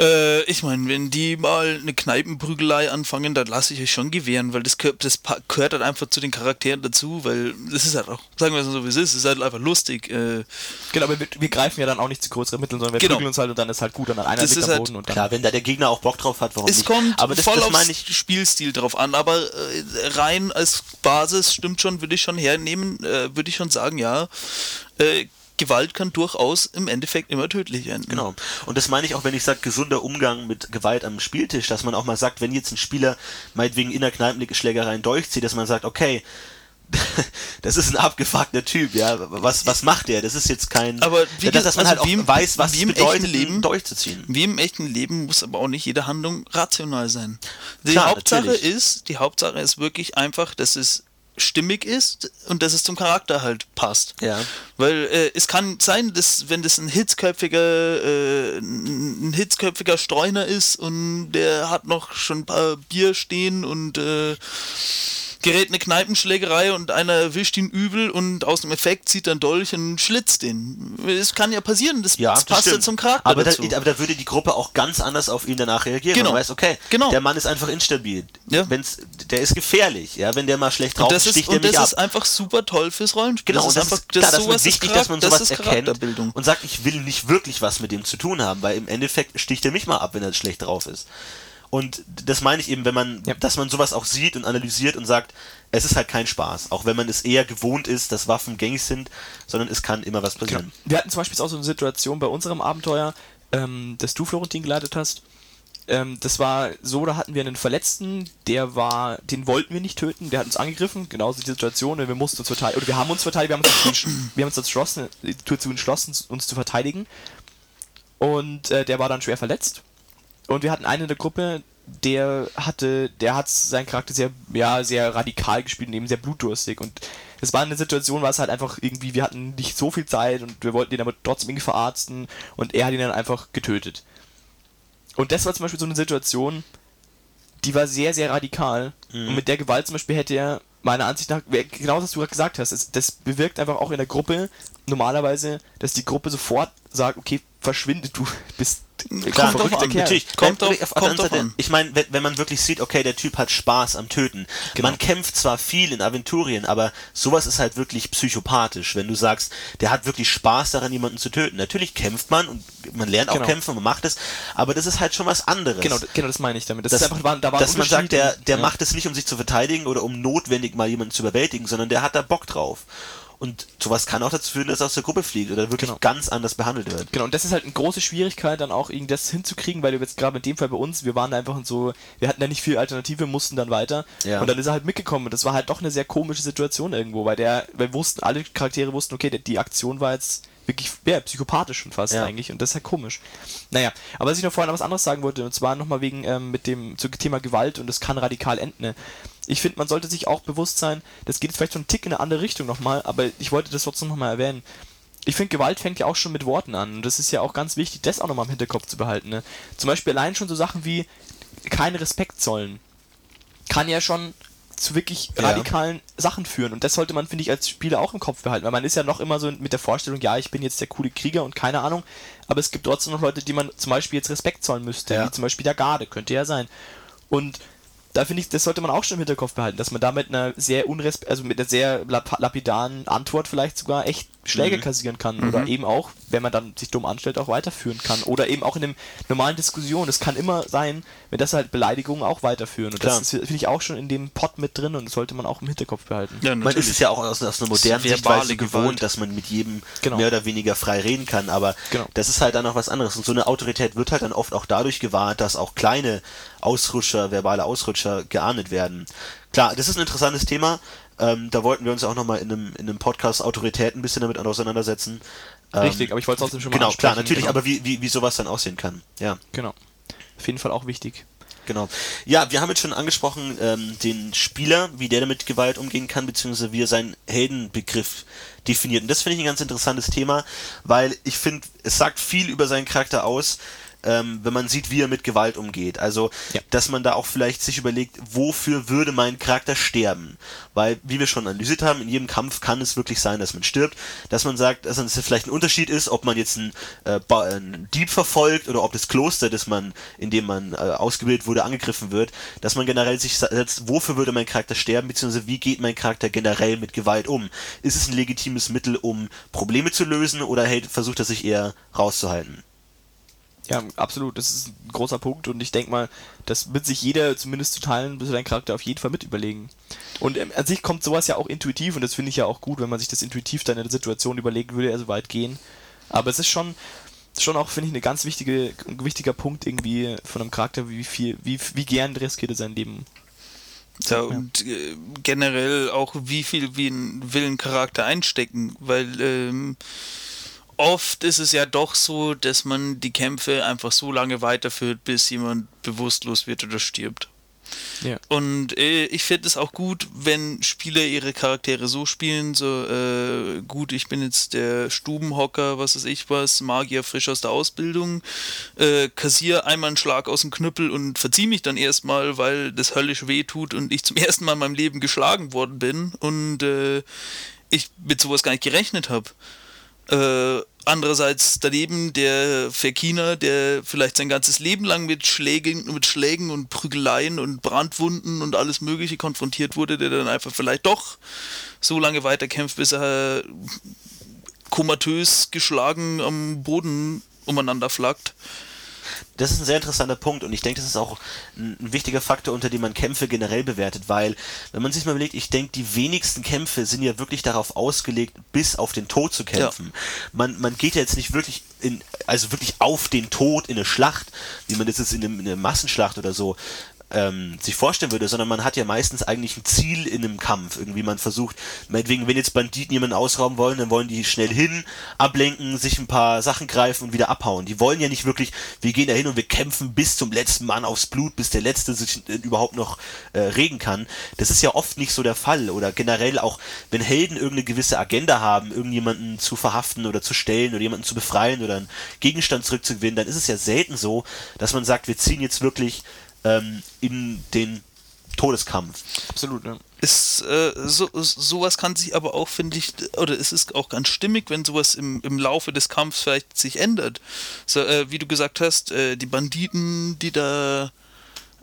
Äh, ich meine, wenn die mal eine Kneipenprügelei anfangen, dann lasse ich euch schon gewähren, weil das, das gehört halt einfach zu den Charakteren dazu, weil das ist halt auch, sagen wir es so wie es ist, es ist halt einfach lustig. Äh, genau, aber wir, wir, greifen ja dann auch nicht zu größeren Mitteln, sondern wir genau. prügeln uns halt und dann ist halt gut, und dann einer das liegt am Boden. Halt, und dann klar, wenn da der Gegner auch Bock drauf hat, warum es nicht? Es kommt aber das, voll das aufs ich Spielstil drauf an, aber äh, rein als Basis stimmt schon, würde ich schon hernehmen, äh, würde ich schon sagen, ja. Gewalt kann durchaus im Endeffekt immer tödlich enden. Genau. Und das meine ich auch, wenn ich sage, gesunder Umgang mit Gewalt am Spieltisch, dass man auch mal sagt, wenn jetzt ein Spieler meinetwegen in der Kneipenschlägerei einen durchzieht, dass man sagt, okay, <laughs> das ist ein abgefuckter Typ, ja. Was, was macht der? Das ist jetzt kein. Aber wie dass, dass man also halt auch im, weiß, was wie im bedeutet, echten Leben durchzuziehen. Wie im echten Leben muss aber auch nicht jede Handlung rational sein. Die Klar, Hauptsache natürlich. ist, die Hauptsache ist wirklich einfach, dass es stimmig ist und dass es zum Charakter halt passt. Ja. Weil äh, es kann sein, dass wenn das ein hitzköpfiger, äh, ein hitzköpfiger Streuner ist und der hat noch schon ein paar Bier stehen und äh, gerät eine Kneipenschlägerei und einer erwischt ihn übel und aus dem Effekt zieht dann Dolch und schlitzt den. Es kann ja passieren, das, ja, das passt ja zum Charakter aber dazu. Da, aber da würde die Gruppe auch ganz anders auf ihn danach reagieren. Genau. Man weiß, okay, genau. der Mann ist einfach instabil. Ja. Wenn's, der ist gefährlich. Ja, wenn der mal schlecht drauf ist, sticht er mich ab. das ist einfach super toll fürs Rollenspiel. Genau, das ist, einfach, das, klar, das ist wichtig, dass man sowas das erkennt und sagt, ich will nicht wirklich was mit dem zu tun haben, weil im Endeffekt sticht er mich mal ab, wenn er schlecht drauf ist. Und das meine ich eben, wenn man, ja. dass man sowas auch sieht und analysiert und sagt, es ist halt kein Spaß, auch wenn man es eher gewohnt ist, dass Waffen gängig sind, sondern es kann immer was passieren. Genau. Wir hatten zum Beispiel auch so eine Situation bei unserem Abenteuer, ähm, das du Florentin geleitet hast. Ähm, das war so, da hatten wir einen Verletzten, der war, den wollten wir nicht töten, der hat uns angegriffen, genauso die Situation, wir mussten uns verteidigen, oder wir haben uns verteidigt, wir haben uns, <clears throat> wir haben uns entschlossen, dazu entschlossen, uns zu verteidigen. Und äh, der war dann schwer verletzt und wir hatten einen in der Gruppe, der hatte, der hat seinen Charakter sehr, ja, sehr radikal gespielt und eben sehr blutdurstig. Und es war eine Situation, war es halt einfach irgendwie, wir hatten nicht so viel Zeit und wir wollten ihn aber trotzdem irgendwie verarzten und er hat ihn dann einfach getötet. Und das war zum Beispiel so eine Situation, die war sehr, sehr radikal. Mhm. Und mit der Gewalt zum Beispiel hätte er, meiner Ansicht nach, genau was du gerade gesagt hast, das bewirkt einfach auch in der Gruppe normalerweise, dass die Gruppe sofort sagt, okay, verschwinde, du <laughs> bist Klar, drauf verrückter an. Natürlich, Kommt wenn- drauf- auf der kommt anderen drauf Seite, an. Ich meine, wenn, wenn man wirklich sieht, okay, der Typ hat Spaß am Töten. Genau. Man kämpft zwar viel in Aventurien, aber sowas ist halt wirklich psychopathisch, wenn du sagst, der hat wirklich Spaß daran, jemanden zu töten. Natürlich kämpft man und man lernt auch Genau. kämpfen und man macht es, aber das ist halt schon was anderes. Genau, genau, das meine ich damit. Das, Das, ist einfach, da war- dass man sagt, der, der ja. macht es nicht, um sich zu verteidigen oder um notwendig mal jemanden zu überwältigen, sondern der hat da Bock drauf. Und sowas kann auch dazu führen, dass er aus der Gruppe fliegt oder wirklich Genau. ganz anders behandelt wird. Genau, und das ist halt eine große Schwierigkeit, dann auch irgendwie das hinzukriegen, weil wir jetzt gerade in dem Fall bei uns, wir waren da einfach in so, wir hatten da nicht viel Alternative, mussten dann weiter. Ja. Und dann ist er halt mitgekommen. Und das war halt doch eine sehr komische Situation irgendwo, weil der, weil wir wussten, alle Charaktere wussten, okay, die Aktion war jetzt wirklich, ja, psychopathisch schon fast Ja. eigentlich. Und das ist halt komisch. Naja, aber was ich noch vorhin noch was anderes sagen wollte, und zwar nochmal wegen ähm, mit dem zum Thema Gewalt und das kann radikal enden. ne? Ich finde, man sollte sich auch bewusst sein, das geht jetzt vielleicht so einen Tick in eine andere Richtung nochmal, aber ich wollte das trotzdem nochmal erwähnen. Ich finde, Gewalt fängt ja auch schon mit Worten an. Und das ist ja auch ganz wichtig, das auch nochmal im Hinterkopf zu behalten. Ne? Zum Beispiel allein schon so Sachen wie keinen Respekt zollen. Kann ja schon zu wirklich Ja. radikalen Sachen führen. Und das sollte man, finde ich, als Spieler auch im Kopf behalten. Weil man ist ja noch immer so mit der Vorstellung, ja, ich bin jetzt der coole Krieger und keine Ahnung. Aber es gibt trotzdem noch Leute, die man zum Beispiel jetzt Respekt zollen müsste. Ja. Wie zum Beispiel der Garde, könnte ja sein. Und da finde ich, das sollte man auch schon im Hinterkopf behalten, dass man da mit einer sehr unresp also mit einer sehr lap lapidaren Antwort vielleicht sogar echt Schläge kassieren kann oder eben auch, wenn man dann sich dumm anstellt, auch weiterführen kann oder eben auch in einem normalen Diskussion. Es kann immer sein, wenn das halt Beleidigungen auch weiterführen und Klar. das finde ich auch schon in dem Pot mit drin und das sollte man auch im Hinterkopf behalten. Ja, Man ist es ja auch aus, aus einer modernen Sichtweise gewohnt, dass man mit jedem Genau. mehr oder weniger frei reden kann, aber Genau. das ist halt dann noch was anderes. Und so eine Autorität wird halt dann oft auch dadurch gewahrt, dass auch kleine Ausrutscher, verbale Ausrutscher geahndet werden. Klar, das ist ein interessantes Thema. Ähm, da wollten wir uns auch nochmal in einem, in einem Podcast Autorität ein bisschen damit auseinandersetzen. Ähm, Richtig, aber ich wollte es trotzdem schon mal Genau, klar, natürlich, genau. aber wie, wie, wie sowas dann aussehen kann. Ja. Genau. Auf jeden Fall auch wichtig. Genau. Ja, wir haben jetzt schon angesprochen, ähm, den Spieler, wie der damit Gewalt umgehen kann, beziehungsweise wie er seinen Heldenbegriff definiert. Und das finde ich ein ganz interessantes Thema, weil ich finde, es sagt viel über seinen Charakter aus, ähm, wenn man sieht, wie er mit Gewalt umgeht. Also, Ja. dass man da auch vielleicht sich überlegt, wofür würde mein Charakter sterben? Weil, wie wir schon analysiert haben, in jedem Kampf kann es wirklich sein, dass man stirbt. Dass man sagt, dass es vielleicht ein Unterschied ist, ob man jetzt einen, äh, einen Dieb verfolgt oder ob das Kloster, das man, in dem man äh, ausgebildet wurde, angegriffen wird. Dass man generell sich setzt, wofür würde mein Charakter sterben, beziehungsweise wie geht mein Charakter generell mit Gewalt um? Ist es ein legitimes Mittel, um Probleme zu lösen oder hält, versucht er sich eher rauszuhalten? Ja, absolut. Das ist ein großer Punkt und ich denke mal, das wird sich jeder zumindest zu teilen, bis dein Charakter auf jeden Fall mit überlegen. Und ähm, an sich kommt sowas ja auch intuitiv und das finde ich ja auch gut, wenn man sich das intuitiv dann in der Situation überlegt, würde er so weit gehen. Aber es ist schon, schon auch, finde ich, eine ganz wichtige, ein wichtiger Punkt irgendwie von einem Charakter, wie viel, wie, wie gern riskiert er sein Leben. Ja, und äh, generell auch, wie viel wie ein, will ein Charakter einstecken, weil ähm, oft ist es ja doch so, dass man die Kämpfe einfach so lange weiterführt, bis jemand bewusstlos wird oder stirbt. Ja. Und äh, ich finde es auch gut, wenn Spieler ihre Charaktere so spielen, so äh, gut, ich bin jetzt der Stubenhocker, was weiß ich was, Magier frisch aus der Ausbildung, äh, kassier einmal einen Schlag aus dem Knüppel und verzieh mich dann erstmal, weil das höllisch weh tut und ich zum <laughs> ersten Mal in meinem Leben geschlagen worden bin und äh, ich mit sowas gar nicht gerechnet habe. Andererseits daneben der Verkiner, der vielleicht sein ganzes Leben lang mit Schlägen, mit Schlägen und Prügeleien und Brandwunden und alles Mögliche konfrontiert wurde, der dann einfach vielleicht doch so lange weiterkämpft, bis er komatös geschlagen am Boden umeinander flackt. Das ist ein sehr interessanter Punkt und ich denke, das ist auch ein, ein wichtiger Faktor, unter dem man Kämpfe generell bewertet, weil, wenn man sich mal überlegt, ich denke, die wenigsten Kämpfe sind ja wirklich darauf ausgelegt, bis auf den Tod zu kämpfen. Man, man geht ja jetzt nicht wirklich in, also wirklich auf den Tod in eine Schlacht, wie man das jetzt in, einem, in einer Massenschlacht oder so ähm, sich vorstellen würde, sondern man hat ja meistens eigentlich ein Ziel in einem Kampf. Irgendwie man versucht, meinetwegen, wenn jetzt Banditen jemanden ausrauben wollen, dann wollen die schnell hin, ablenken, sich ein paar Sachen greifen und wieder abhauen. Die wollen ja nicht wirklich, wir gehen da hin und wir kämpfen bis zum letzten Mann aufs Blut, bis der Letzte sich äh, überhaupt noch äh, regen kann. Das ist ja oft nicht so der Fall. Oder generell auch, wenn Helden irgendeine gewisse Agenda haben, irgendjemanden zu verhaften oder zu stellen oder jemanden zu befreien oder einen Gegenstand zurückzugewinnen, dann ist es ja selten so, dass man sagt, wir ziehen jetzt wirklich ähm, in den Todeskampf. Absolut, ne? ist äh, so, sowas kann sich aber auch, finde ich, oder es ist auch ganz stimmig, wenn sowas im, im Laufe des Kampfs vielleicht sich ändert. So, äh, wie du gesagt hast, äh, die Banditen, die da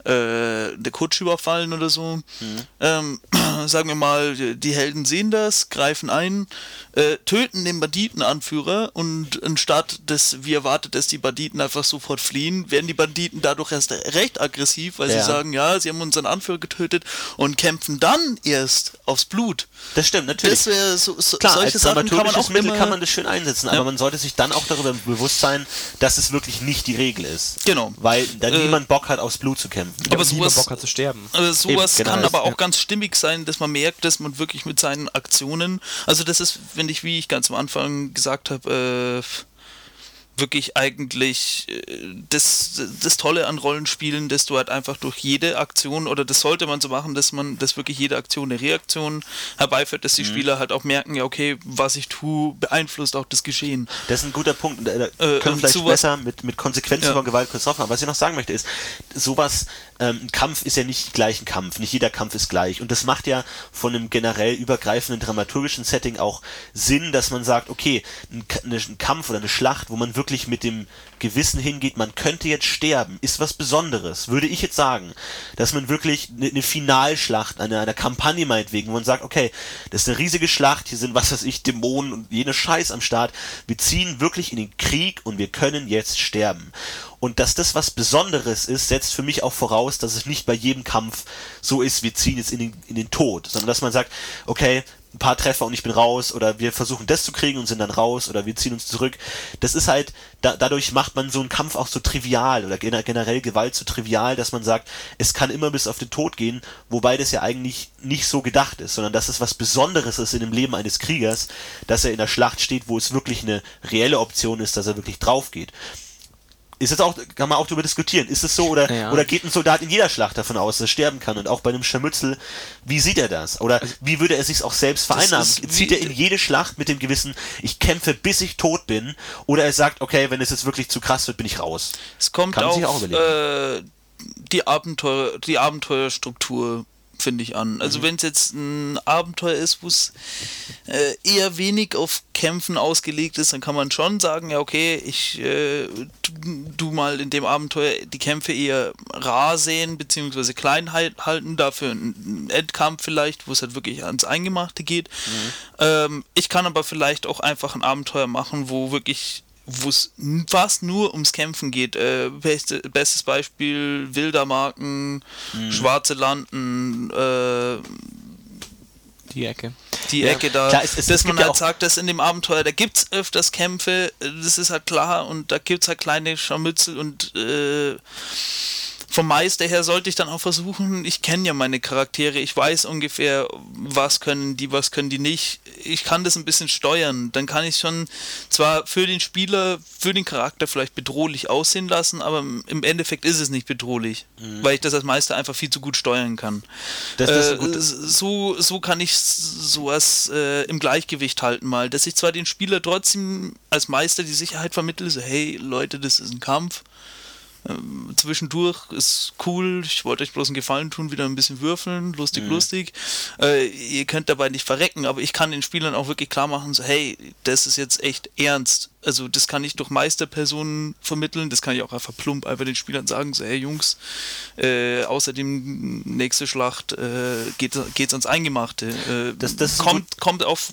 äh, der Kutsche überfallen oder so. Mhm. Ähm, <clears throat> sagen wir mal, die Helden sehen das, greifen ein, äh, töten den Banditenanführer und anstatt dass, wie erwartet, dass die Banditen einfach sofort fliehen, werden die Banditen dadurch erst recht aggressiv, weil ja. sie sagen, ja, sie haben unseren Anführer getötet und kämpfen dann erst aufs Blut. Das stimmt, natürlich. Das so, so, Klar, solche als Sachen kann man auch Mittel immer, kann man das schön einsetzen, ja. aber man sollte sich dann auch darüber bewusst sein, dass es wirklich nicht die Regel ist. Genau. Weil dann äh, niemand Bock hat, aufs Blut zu kämpfen. Aber sowas, Bock hat zu sterben. Aber sowas Eben, genau kann aber auch ja. ganz stimmig sein, dass man merkt, dass man wirklich mit seinen Aktionen, also das ist, finde ich, wie ich ganz am Anfang gesagt habe, äh, wirklich eigentlich äh, das, das Tolle an Rollenspielen, dass du halt einfach durch jede Aktion, oder das sollte man so machen, dass man, dass wirklich jede Aktion eine Reaktion herbeiführt, dass die mhm. Spieler halt auch merken, ja, okay, was ich tue, beeinflusst auch das Geschehen. Das ist ein guter Punkt. Da äh, können wir vielleicht besser mit, mit Konsequenzen ja. von Gewalt kurz drauf machen. Was ich noch sagen möchte ist, sowas, ähm, ein Kampf ist ja nicht gleich ein Kampf, nicht jeder Kampf ist gleich. Und das macht ja von einem generell übergreifenden dramaturgischen Setting auch Sinn, dass man sagt, okay, ein, ein Kampf oder eine Schlacht, wo man wirklich wirklich mit dem Gewissen hingeht, man könnte jetzt sterben, ist was Besonderes, würde ich jetzt sagen. Dass man wirklich eine, eine Finalschlacht, eine, eine Kampagne meinetwegen, wo man sagt, okay, das ist eine riesige Schlacht, hier sind, was weiß ich, Dämonen und jene Scheiß am Start. Wir ziehen wirklich in den Krieg und wir können jetzt sterben. Und dass das was Besonderes ist, setzt für mich auch voraus, dass es nicht bei jedem Kampf so ist, wir ziehen jetzt in den, in den Tod, sondern dass man sagt, okay, ein paar Treffer und ich bin raus oder wir versuchen das zu kriegen und sind dann raus oder wir ziehen uns zurück. Das ist halt, da, dadurch macht man so einen Kampf auch so trivial oder generell Gewalt so trivial, dass man sagt, es kann immer bis auf den Tod gehen, wobei das ja eigentlich nicht so gedacht ist, sondern dass es was Besonderes ist in dem Leben eines Kriegers, dass er in der Schlacht steht, wo es wirklich eine reelle Option ist, dass er wirklich drauf geht ist das auch, kann man auch darüber diskutieren. Ist es so oder, ja. oder geht ein Soldat in jeder Schlacht davon aus, dass er sterben kann? Und auch bei einem Scharmützel, wie sieht er das? Oder also wie würde er sich auch selbst vereinnahmen? Zieht er in jede Schlacht mit dem Gewissen, ich kämpfe bis ich tot bin? Oder er sagt, okay, wenn es jetzt wirklich zu krass wird, bin ich raus? Es kommt kann auf, auch äh, die Abenteuer, die Abenteuerstruktur finde ich an. Also mhm. wenn es jetzt ein Abenteuer ist, wo es äh, eher wenig auf Kämpfen ausgelegt ist, dann kann man schon sagen, ja okay, ich äh, du mal in dem Abenteuer die Kämpfe eher rar sehen, beziehungsweise klein halten, dafür ein Endkampf vielleicht, wo es halt wirklich ans Eingemachte geht. Mhm. Ähm, ich kann aber vielleicht auch einfach ein Abenteuer machen, wo wirklich wo es fast nur ums Kämpfen geht. Äh, beste, bestes Beispiel Wildermarken, mhm. Schwarze Landen, äh, die Ecke. Die ja. Ecke da, klar, es, es, dass es man halt sagt, dass in dem Abenteuer, da gibt es öfters Kämpfe, das ist halt klar und da gibt es halt kleine Scharmützel und äh, vom Meister her sollte ich dann auch versuchen, ich kenne ja meine Charaktere, ich weiß ungefähr, was können die, was können die nicht. Ich kann das ein bisschen steuern. Dann kann ich schon zwar für den Spieler, für den Charakter vielleicht bedrohlich aussehen lassen, aber im Endeffekt ist es nicht bedrohlich, mhm. weil ich das als Meister einfach viel zu gut steuern kann. Das, das äh, so, so kann ich sowas äh, im Gleichgewicht halten mal, dass ich zwar den Spieler trotzdem als Meister die Sicherheit vermittle, so hey Leute, das ist ein Kampf ähm, zwischendurch ist cool, ich wollte euch bloß einen Gefallen tun, wieder ein bisschen würfeln, lustig, mhm. lustig. Äh, ihr könnt dabei nicht verrecken, aber ich kann den Spielern auch wirklich klar machen, so, hey, das ist jetzt echt ernst. Also das kann ich durch Meisterpersonen vermitteln, das kann ich auch einfach plump einfach den Spielern sagen, so, hey Jungs, äh, außerdem nächste Schlacht äh, geht, geht's ans Eingemachte. Äh, das, das kommt, kommt auf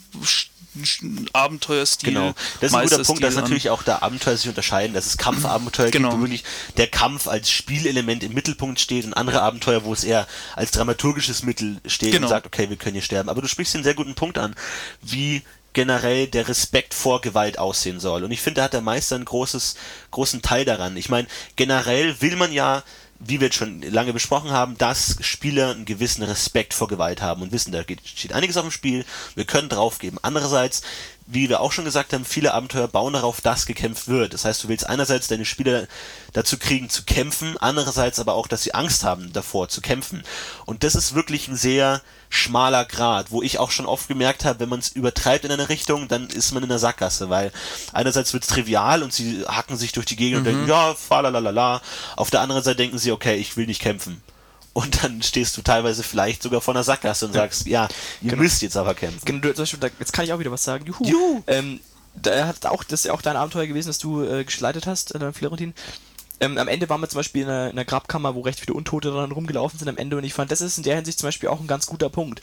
Abenteuerstil. Genau, das ist ein guter Punkt, dass natürlich auch da Abenteuer sich unterscheiden, dass es Kampfabenteuer genau. gibt, wo wirklich der Kampf als Spielelement im Mittelpunkt steht und andere Abenteuer, wo es eher als dramaturgisches Mittel steht genau. und sagt, okay, wir können hier sterben. Aber du sprichst einen sehr guten Punkt an, wie generell der Respekt vor Gewalt aussehen soll. Und ich finde, da hat der Meister einen großes, großen Teil daran. Ich meine, generell will man ja wie wir jetzt schon lange besprochen haben, dass Spieler einen gewissen Respekt vor Gewalt haben und wissen, da steht einiges auf dem Spiel, wir können draufgeben. Andererseits wie wir auch schon gesagt haben, viele Abenteuer bauen darauf, dass gekämpft wird. Das heißt, du willst einerseits deine Spieler dazu kriegen zu kämpfen, andererseits aber auch, dass sie Angst haben davor zu kämpfen. Und das ist wirklich ein sehr schmaler Grad, wo ich auch schon oft gemerkt habe, wenn man es übertreibt in eine Richtung, dann ist man in der Sackgasse, weil einerseits wird es trivial und sie hacken sich durch die Gegend mhm. und denken, ja, falalala. Auf der anderen Seite denken sie, okay, ich will nicht kämpfen. Und dann stehst du teilweise vielleicht sogar vor einer Sackgasse und sagst, ja, ihr genau. müsst jetzt aber kämpfen. Genau, jetzt kann ich auch wieder was sagen. Juhu. Juhu. Ähm, da hat auch, das ist ja auch dein Abenteuer gewesen, das du äh, geschleitet hast, äh, Florentin. Ähm, am Ende waren wir zum Beispiel in einer, in einer, Grabkammer, wo recht viele Untote dann rumgelaufen sind am Ende und ich fand, das ist in der Hinsicht zum Beispiel auch ein ganz guter Punkt.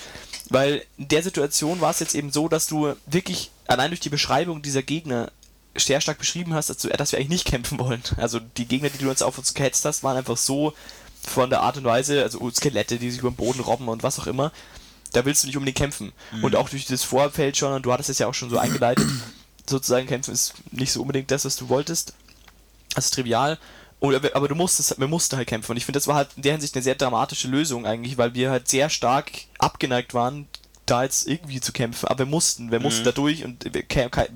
Weil in der Situation war es jetzt eben so, dass du wirklich allein durch die Beschreibung dieser Gegner sehr stark beschrieben hast, dass, du, dass wir eigentlich nicht kämpfen wollen. <laughs> Also die Gegner, die du uns auf uns gehetzt hast, waren einfach so von der Art und Weise, also Skelette, die sich über den Boden robben und was auch immer, da willst du nicht unbedingt kämpfen. Mhm. Und auch durch das Vorfeld schon, und du hattest es ja auch schon so eingeleitet, <clears throat> sozusagen kämpfen ist nicht so unbedingt das, was du wolltest. Das ist trivial. Und, aber du musstest, wir mussten halt kämpfen. Und ich finde, das war halt in der Hinsicht eine sehr dramatische Lösung eigentlich, weil wir halt sehr stark abgeneigt waren, da jetzt irgendwie zu kämpfen. Aber wir mussten, wir mussten mhm. da durch und wir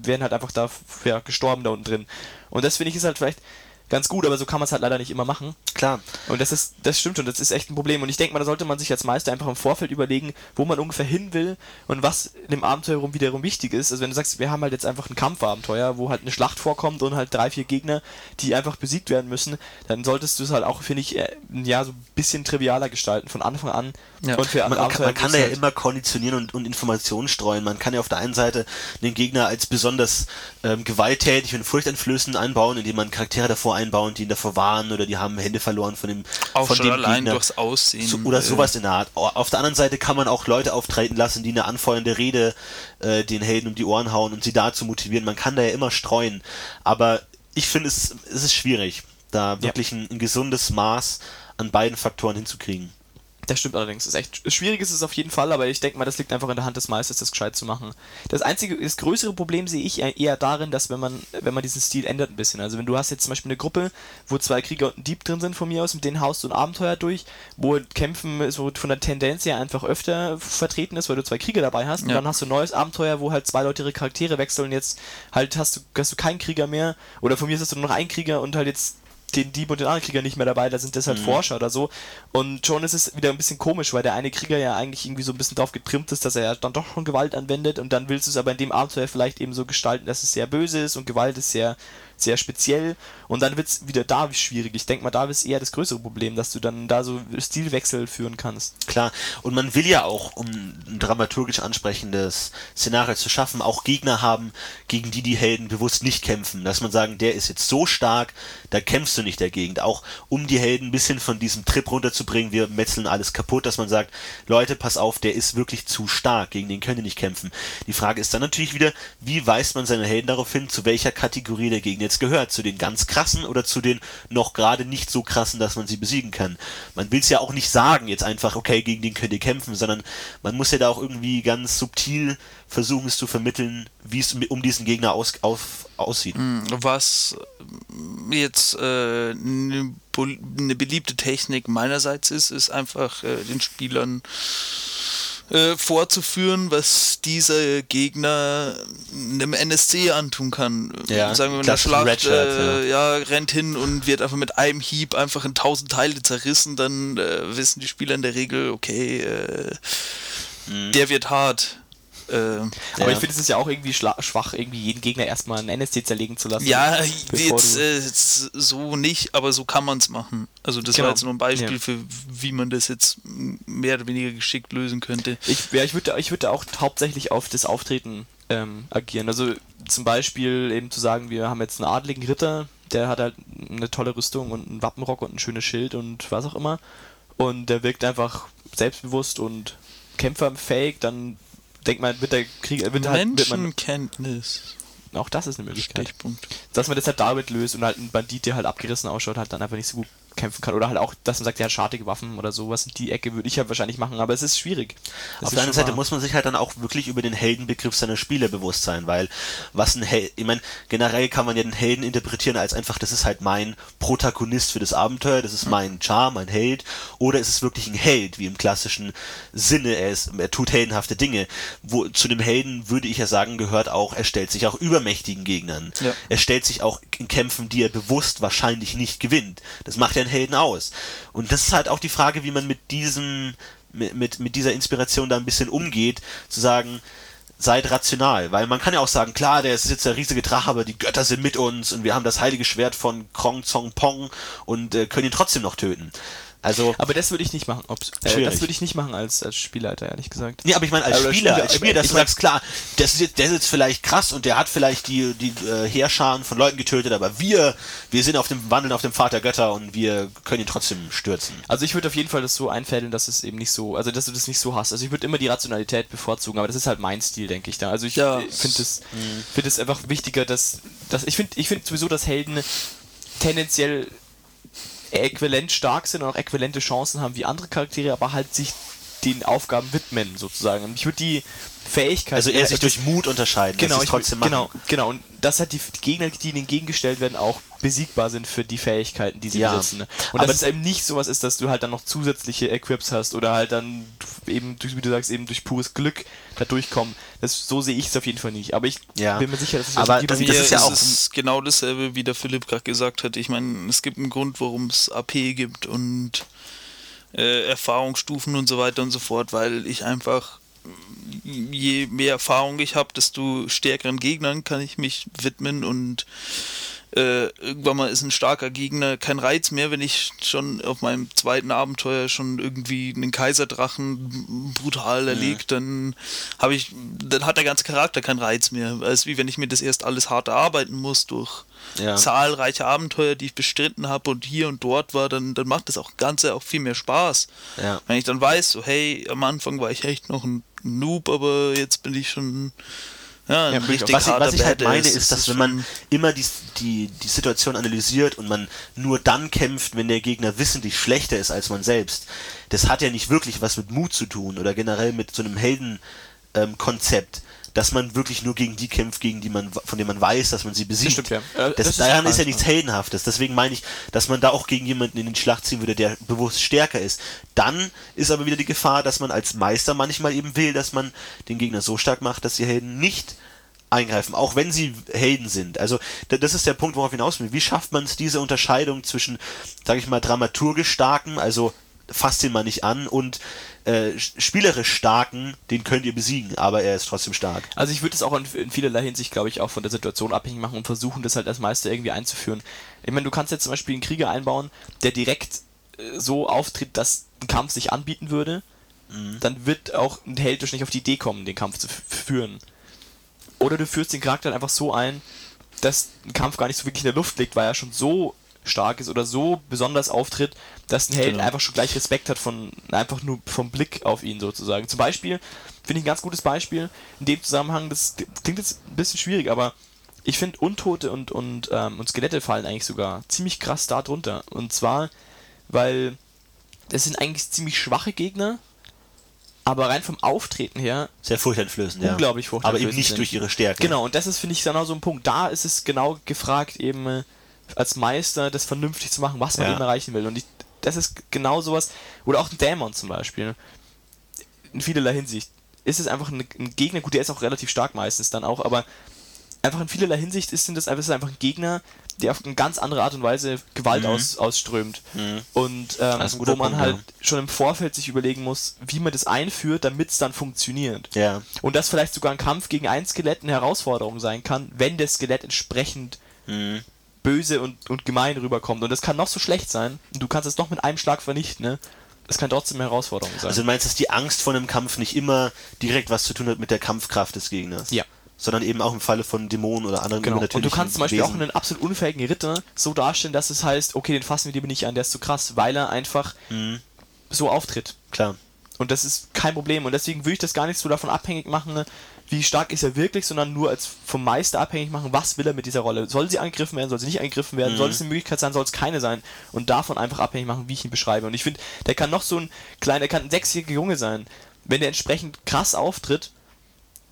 wären halt einfach da ja, gestorben da unten drin. Und das finde ich ist halt vielleicht ganz gut, aber so kann man es halt leider nicht immer machen. Klar. Und das ist, das stimmt und das ist echt ein Problem. Und ich denke mal, da sollte man sich als Meister einfach im Vorfeld überlegen, wo man ungefähr hin will und was in dem Abenteuer wiederum wichtig ist. Also wenn du sagst, wir haben halt jetzt einfach ein Kampfabenteuer, wo halt eine Schlacht vorkommt und halt drei, vier Gegner, die einfach besiegt werden müssen, dann solltest du es halt auch, finde ich, ja, so ein bisschen trivialer gestalten von Anfang an. Ja. Und für man, kann, man kann da ja halt immer konditionieren und, und Informationen streuen. Man kann ja auf der einen Seite den Gegner als besonders ähm, gewalttätig und furchteinflößend einbauen, indem man Charaktere davor einbauen, die ihn davor warnen oder die haben Hände verloren von dem auch von schon dem allein Gegner. durchs Aussehen. So, oder äh, sowas in der Art. Auf der anderen Seite kann man auch Leute auftreten lassen, die eine anfeuernde Rede äh, den Helden um die Ohren hauen und sie dazu motivieren. Man kann da ja immer streuen. Aber ich finde, es, es ist schwierig, da wirklich ja. ein, ein gesundes Maß an beiden Faktoren hinzukriegen. Das stimmt allerdings. Ist echt schwierig ist es auf jeden Fall, aber ich denke mal, das liegt einfach in der Hand des Meisters, das gescheit zu machen. Das einzige, das größere Problem sehe ich eher darin, dass wenn man, wenn man diesen Stil ändert ein bisschen. Also wenn du hast jetzt zum Beispiel eine Gruppe, wo zwei Krieger und ein Dieb drin sind von mir aus, mit denen haust du ein Abenteuer durch, wo Kämpfen so von der Tendenz her einfach öfter vertreten ist, weil du zwei Krieger dabei hast, ja. und dann hast du ein neues Abenteuer, wo halt zwei Leute ihre Charaktere wechseln und jetzt halt hast du, hast du keinen Krieger mehr, oder von mir hast du nur noch einen Krieger und halt jetzt den Dieb und den anderen Krieger nicht mehr dabei, da sind das halt mhm. Forscher oder so. Und schon ist es wieder ein bisschen komisch, weil der eine Krieger ja eigentlich irgendwie so ein bisschen drauf getrimmt ist, dass er ja dann doch schon Gewalt anwendet und dann willst du es aber in dem Abenteuer vielleicht eben so gestalten, dass es sehr böse ist und Gewalt ist sehr sehr speziell und dann wird es wieder da schwierig. Ich denke mal, da ist eher das größere Problem, dass du dann da so Stilwechsel führen kannst. Klar, und man will ja auch, um ein dramaturgisch ansprechendes Szenario zu schaffen, auch Gegner haben, gegen die die Helden bewusst nicht kämpfen. Dass man sagen, der ist jetzt so stark, da kämpfst du nicht dagegen. Auch um die Helden ein bisschen von diesem Trip runterzubringen, wir metzeln alles kaputt, dass man sagt, Leute, pass auf, der ist wirklich zu stark, gegen den können die nicht kämpfen. Die Frage ist dann natürlich wieder, wie weist man seine Helden darauf hin, zu welcher Kategorie der Gegner jetzt gehört, zu den ganz krassen oder zu den noch gerade nicht so krassen, dass man sie besiegen kann. Man will es ja auch nicht sagen, jetzt einfach, okay, gegen den könnt ihr kämpfen, sondern man muss ja da auch irgendwie ganz subtil versuchen, es zu vermitteln, wie es um diesen Gegner aus, auf, aussieht. Hm, was jetzt äh, eine ne beliebte Technik meinerseits ist, ist einfach äh, den Spielern äh, vorzuführen, was dieser Gegner einem NSC antun kann. Ja, Sagen wir mal, der Schlacht äh, ja. ja. rennt hin und wird einfach mit einem Hieb einfach in tausend Teile zerrissen, dann äh, wissen die Spieler in der Regel, okay, äh, mhm. der wird hart. Äh, aber ja. ich finde, es ist ja auch irgendwie schwach, irgendwie jeden Gegner erstmal einen NSC zerlegen zu lassen. Ja, jetzt, äh, jetzt, so nicht, aber so kann man es machen. Also das genau. war jetzt nur ein Beispiel ja. für, wie man das jetzt mehr oder weniger geschickt lösen könnte. Ich, ja, ich würde ich würd auch hauptsächlich auf das Auftreten ähm, agieren. Also zum Beispiel eben zu sagen, wir haben jetzt einen adligen Ritter, der hat halt eine tolle Rüstung und einen Wappenrock und ein schönes Schild und was auch immer. Und der wirkt einfach selbstbewusst und kämpferfähig, dann denk mal, wird der Krieg. Wird Menschenkenntnis. Halt, auch das ist eine Möglichkeit. Stichpunkt. Dass man das halt damit löst und halt ein Bandit, der halt abgerissen ausschaut, halt dann einfach nicht so gut kämpfen kann. Oder halt auch, dass man sagt, ja, schartige Waffen oder sowas in die Ecke würde ich halt wahrscheinlich machen, aber es ist schwierig. Das Auf ist der anderen Seite wahr. muss man sich halt dann auch wirklich über den Heldenbegriff seiner Spiele bewusst sein, weil was ein Held, ich meine, generell kann man ja den Helden interpretieren als einfach, das ist halt mein Protagonist für das Abenteuer, das ist mein Char, mein Held, oder ist es wirklich ein Held, wie im klassischen Sinne, er, ist, er tut heldenhafte Dinge. Wo, zu dem Helden würde ich ja sagen, gehört auch, er stellt sich auch übermächtigen Gegnern. Ja. Er stellt sich auch in Kämpfen, die er bewusst wahrscheinlich nicht gewinnt. Das macht ja einen Helden aus. Und das ist halt auch die Frage, wie man mit diesem, mit, mit, mit dieser Inspiration da ein bisschen umgeht, zu sagen, seid rational, weil man kann ja auch sagen, klar, der ist jetzt der riesige Drache, aber die Götter sind mit uns und wir haben das heilige Schwert von Krong Zong Pong und äh, können ihn trotzdem noch töten. Also, Aber das würde ich nicht machen. Ob's, äh, das würde ich nicht machen als, als Spielleiter, ehrlich gesagt. Nee, aber ich meine als oder Spieler, als Spieler, dass ich du mein- sagst, klar, das ist jetzt, der ist jetzt vielleicht krass und der hat vielleicht die, die äh, Heerscharen von Leuten getötet, aber wir, wir sind auf dem Wandeln auf dem Pfad der Götter und wir können ihn trotzdem stürzen. Also ich würde auf jeden Fall das so einfädeln, dass es eben nicht so, also dass du das nicht so hast. Also ich würde immer die Rationalität bevorzugen, aber das ist halt mein Stil, denke ich da. Also ich Ja. äh, finde es finde es einfach wichtiger, dass, dass ich finde ich finde sowieso, dass Helden tendenziell äquivalent stark sind und auch äquivalente Chancen haben wie andere Charaktere, aber halt sich den Aufgaben widmen sozusagen. Und ich würde die Fähigkeit Also er sich durch Mut unterscheiden, genau, ich, trotzdem machen. genau, genau. Und dass halt die, die Gegner, die ihnen entgegengestellt werden, auch besiegbar sind für die Fähigkeiten, die sie Ja. besitzen. Ne? Und Aber dass es eben nicht sowas ist, dass du halt dann noch zusätzliche Equips hast oder halt dann eben, durch, wie du sagst, eben durch pures Glück da durchkommen. Das, so sehe ich es auf jeden Fall nicht. Aber ich Ja. bin mir sicher, dass es Aber die das- das ist ja auch- es genau dasselbe, wie der Philipp gerade gesagt hat. Ich meine, es gibt einen Grund, warum es AP gibt und äh, Erfahrungsstufen und so weiter und so fort, weil ich einfach je mehr Erfahrung ich habe, desto stärkeren Gegnern kann ich mich widmen und äh, irgendwann mal ist ein starker Gegner kein Reiz mehr, wenn ich schon auf meinem zweiten Abenteuer schon irgendwie einen Kaiserdrachen brutal erlegt, dann habe ich, dann hat der ganze Charakter keinen Reiz mehr. Es ist wie wenn ich mir das erst alles hart erarbeiten muss durch Ja. zahlreiche Abenteuer, die ich bestritten habe und hier und dort war, dann, dann macht das auch Ganze auch viel mehr Spaß. Ja. Wenn ich dann weiß, so hey, am Anfang war ich echt noch ein Noob, aber jetzt bin ich schon ja, Ja, richtig Was ich, was ich halt meine, ist, dass wenn man immer die, die, die Situation analysiert und man nur dann kämpft, wenn der Gegner wissentlich schlechter ist als man selbst, das hat ja nicht wirklich was mit Mut zu tun oder generell mit so einem Heldenkonzept, dass man wirklich nur gegen die kämpft, gegen die man, von denen man weiß, dass man sie besiegt. stimmt, ja. Äh, Das, das ist daran falsch, ist ja nichts. Heldenhaftes. Deswegen meine ich, dass man da auch gegen jemanden in den Schlacht ziehen würde, der bewusst stärker ist. Dann ist aber wieder die Gefahr, dass man als Meister manchmal eben will, dass man den Gegner so stark macht, dass die Helden nicht eingreifen, auch wenn sie Helden sind. Also da- das ist der Punkt, worauf ich hinaus will. Wie schafft man es, diese Unterscheidung zwischen, sage ich mal, dramaturgisch starken, also fasst ihn mal nicht an, und äh, sch- spielerisch starken, den könnt ihr besiegen, aber er ist trotzdem stark. Also ich würde es auch in, in vielerlei Hinsicht, glaube ich, auch von der Situation abhängig machen und versuchen, das halt als Meister irgendwie einzuführen. Ich meine, du kannst jetzt zum Beispiel einen Krieger einbauen, der direkt äh, so auftritt, dass ein Kampf sich anbieten würde. Dann wird auch ein Held nicht auf die Idee kommen, den Kampf zu führen. Oder du führst den Charakter einfach so ein, dass ein Kampf gar nicht so wirklich in der Luft liegt, weil er schon so stark ist oder so besonders auftritt, dass ein Held Genau. einfach schon gleich Respekt hat von einfach nur vom Blick auf ihn sozusagen. Zum Beispiel finde ich ein ganz gutes Beispiel in dem Zusammenhang, das klingt jetzt ein bisschen schwierig, aber ich finde Untote und, und, ähm, und Skelette fallen eigentlich sogar ziemlich krass da drunter. Und zwar, weil das sind eigentlich ziemlich schwache Gegner, aber rein vom Auftreten her Sehr furchteinflößend, ja. unglaublich Aber furchteinflößend eben nicht sind. durch ihre Stärke. Genau, und das ist, finde ich, genau so ein Punkt. Da ist es genau gefragt, eben äh, als Meister das vernünftig zu machen, was man Ja. eben erreichen will. Und ich, das ist genau sowas, oder auch ein Dämon zum Beispiel. In vielerlei Hinsicht. Ist es einfach ein, ein Gegner, gut, der ist auch relativ stark meistens dann auch, aber einfach in vielerlei Hinsicht ist das einfach, ist einfach ein Gegner, der auf eine ganz andere Art und Weise Gewalt aus, ausströmt. Und ähm, Das wo man Punkt, halt ja. schon im Vorfeld sich überlegen muss, wie man das einführt, damit es dann funktioniert. Ja. Und dass vielleicht sogar ein Kampf gegen ein Skelett eine Herausforderung sein kann, wenn das Skelett entsprechend Mhm. Böse und, und gemein rüberkommt. Und das kann noch so schlecht sein. Und du kannst es doch mit einem Schlag vernichten, ne? Das kann trotzdem eine Herausforderung sein. Also du meinst, dass die Angst vor einem Kampf nicht immer direkt was zu tun hat mit der Kampfkraft des Gegners? Ja. Sondern eben auch im Falle von Dämonen oder anderen Genau. Und du kannst zum Beispiel auch Wesen. einen absolut unfähigen Ritter so darstellen, dass es heißt, okay, den fassen wir lieber nicht an, der ist zu krass, weil er einfach Mhm. so auftritt. Klar. Und das ist kein Problem. Und deswegen würde ich das gar nicht so davon abhängig machen, wie stark ist er wirklich, sondern nur als vom Meister abhängig machen, was will er mit dieser Rolle. Soll sie angegriffen werden, soll sie nicht angegriffen werden, Mhm. soll es eine Möglichkeit sein, soll es keine sein und davon einfach abhängig machen, wie ich ihn beschreibe. Und ich finde, der kann noch so ein kleiner, der kann ein sechsjähriger Junge sein. Wenn der entsprechend krass auftritt,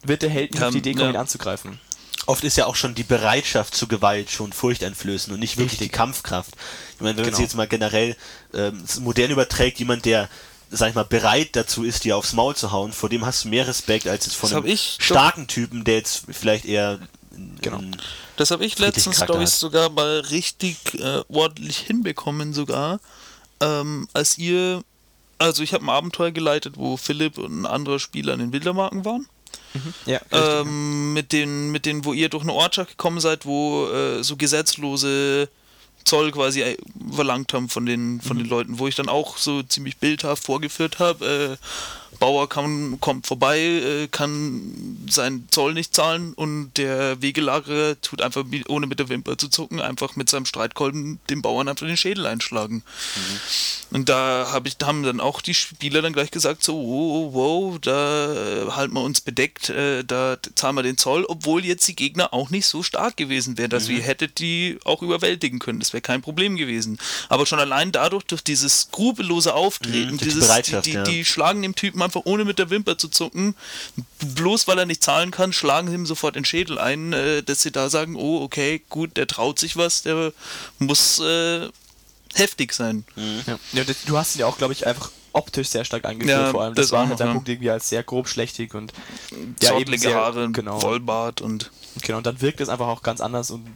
wird der Held nicht auf die Idee kommen, ja. ihn anzugreifen. Oft ist ja auch schon die Bereitschaft zur Gewalt schon furchteinflößend und nicht wirklich Richtig. die Kampfkraft. Ich meine, wenn man Genau. sich jetzt mal generell ähm, modern überträgt, jemand, der sag ich mal, bereit dazu ist, dir aufs Maul zu hauen, vor dem hast du mehr Respekt als jetzt von Das einem ich doch- starken Typen, der jetzt vielleicht eher Genau. Das habe ich letztens, glaube ich, sogar mal richtig äh, ordentlich hinbekommen sogar. Ähm, als ihr, also ich habe ein Abenteuer geleitet, wo Philipp und ein anderer Spieler in den Wildermarken waren. Ja, Ähm, mit den, mit denen, wo ihr durch eine Ortschaft gekommen seid, wo äh, so gesetzlose Zoll quasi äh, verlangt haben von den, von den Leuten, wo ich dann auch so ziemlich bildhaft vorgeführt habe. Äh, Bauer kann, kommt vorbei, äh, kann seinen Zoll nicht zahlen und der Wegelagerer tut einfach ohne mit der Wimper zu zucken, einfach mit seinem Streitkolben dem Bauern einfach den Schädel einschlagen. Und da hab ich, haben dann auch die Spieler dann gleich gesagt, so, wow, wow, da halten wir uns bedeckt, äh, da zahlen wir den Zoll, obwohl jetzt die Gegner auch nicht so stark gewesen wären, dass ihr hättet die auch überwältigen können. Das wäre kein Problem gewesen. Aber schon allein dadurch, durch dieses skrupellose Auftreten, Mhm, die dieses, die, die, ja. die schlagen dem Typen einfach ohne mit der Wimper zu zucken, bloß weil er nicht zahlen kann, schlagen sie ihm sofort den Schädel ein, äh, dass sie da sagen, oh, okay, gut, der traut sich was, der muss äh, heftig sein. Ja. ja, das- du hast ihn ja auch, glaube ich, einfach optisch sehr stark angeführt, Ja, vor allem. Das, das war halt der ja. Punkt irgendwie als sehr grob schlechtig und Zottlige Haare, genau. Vollbart und Genau, und dann wirkt es einfach auch ganz anders und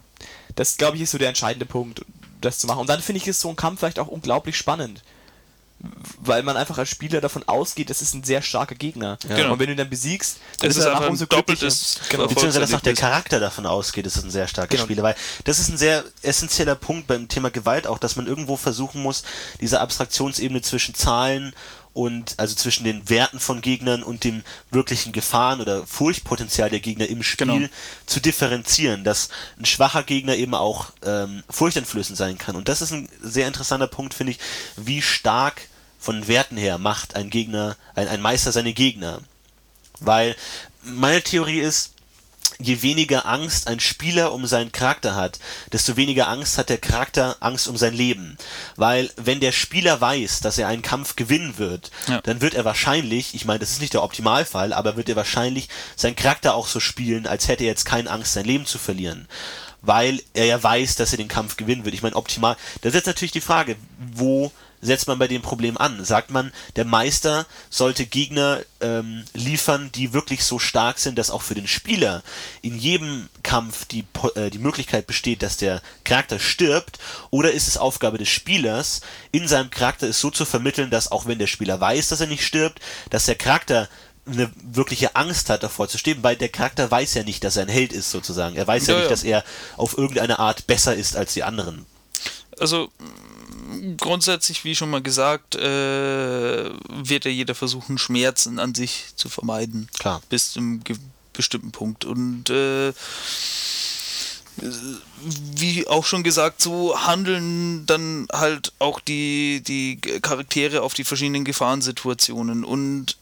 das, glaube ich, ist so der entscheidende Punkt, das zu machen. Und dann finde ich, ist so ein Kampf vielleicht auch unglaublich spannend. Weil man einfach als Spieler davon ausgeht, das ist ein sehr starker Gegner. Genau. Und wenn du ihn dann besiegst, dann Es ist er einfach einfach ein umso glücklicher. doppeltes Genau. Beziehungsweise, dass auch der. Charakter davon ausgeht, ist ein sehr starker Genau. Spieler, weil das ist ein sehr essentieller Punkt beim Thema Gewalt auch, dass man irgendwo versuchen muss, diese Abstraktionsebene zwischen Zahlen und also zwischen den Werten von Gegnern und dem wirklichen Gefahren oder Furchtpotenzial der Gegner im Spiel Genau. zu differenzieren, dass ein schwacher Gegner eben auch ähm, furchteinflößend sein kann. Und das ist ein sehr interessanter Punkt, finde ich, wie stark von Werten her macht ein Gegner, ein, ein Meister seine Gegner. Weil meine Theorie ist, je weniger Angst ein Spieler um seinen Charakter hat, desto weniger Angst hat der Charakter Angst um sein Leben. Weil wenn der Spieler weiß, dass er einen Kampf gewinnen wird, Ja. dann wird er wahrscheinlich, ich meine, das ist nicht der Optimalfall, aber wird er wahrscheinlich seinen Charakter auch so spielen, als hätte er jetzt keine Angst, sein Leben zu verlieren. Weil er ja weiß, dass er den Kampf gewinnen wird. Ich meine, optimal. Da ist jetzt natürlich die Frage, wo setzt man bei dem Problem an? Sagt man, der Meister sollte Gegner ähm, liefern, die wirklich so stark sind, dass auch für den Spieler in jedem Kampf die, äh, die Möglichkeit besteht, dass der Charakter stirbt? Oder ist es Aufgabe des Spielers, in seinem Charakter es so zu vermitteln, dass auch wenn der Spieler weiß, dass er nicht stirbt, dass der Charakter eine wirkliche Angst hat, davor zu stehen, weil der Charakter weiß ja nicht, dass er ein Held ist, sozusagen. Er weiß ja, Ja, nicht, ja. dass er auf irgendeine Art besser ist als die anderen. Also grundsätzlich, wie schon mal gesagt, äh, wird ja jeder versuchen, Schmerzen an sich zu vermeiden. Klar. Bis zu einem ge- bestimmten Punkt. Und äh, wie auch schon gesagt, so handeln dann halt auch die, die Charaktere auf die verschiedenen Gefahrensituationen. Und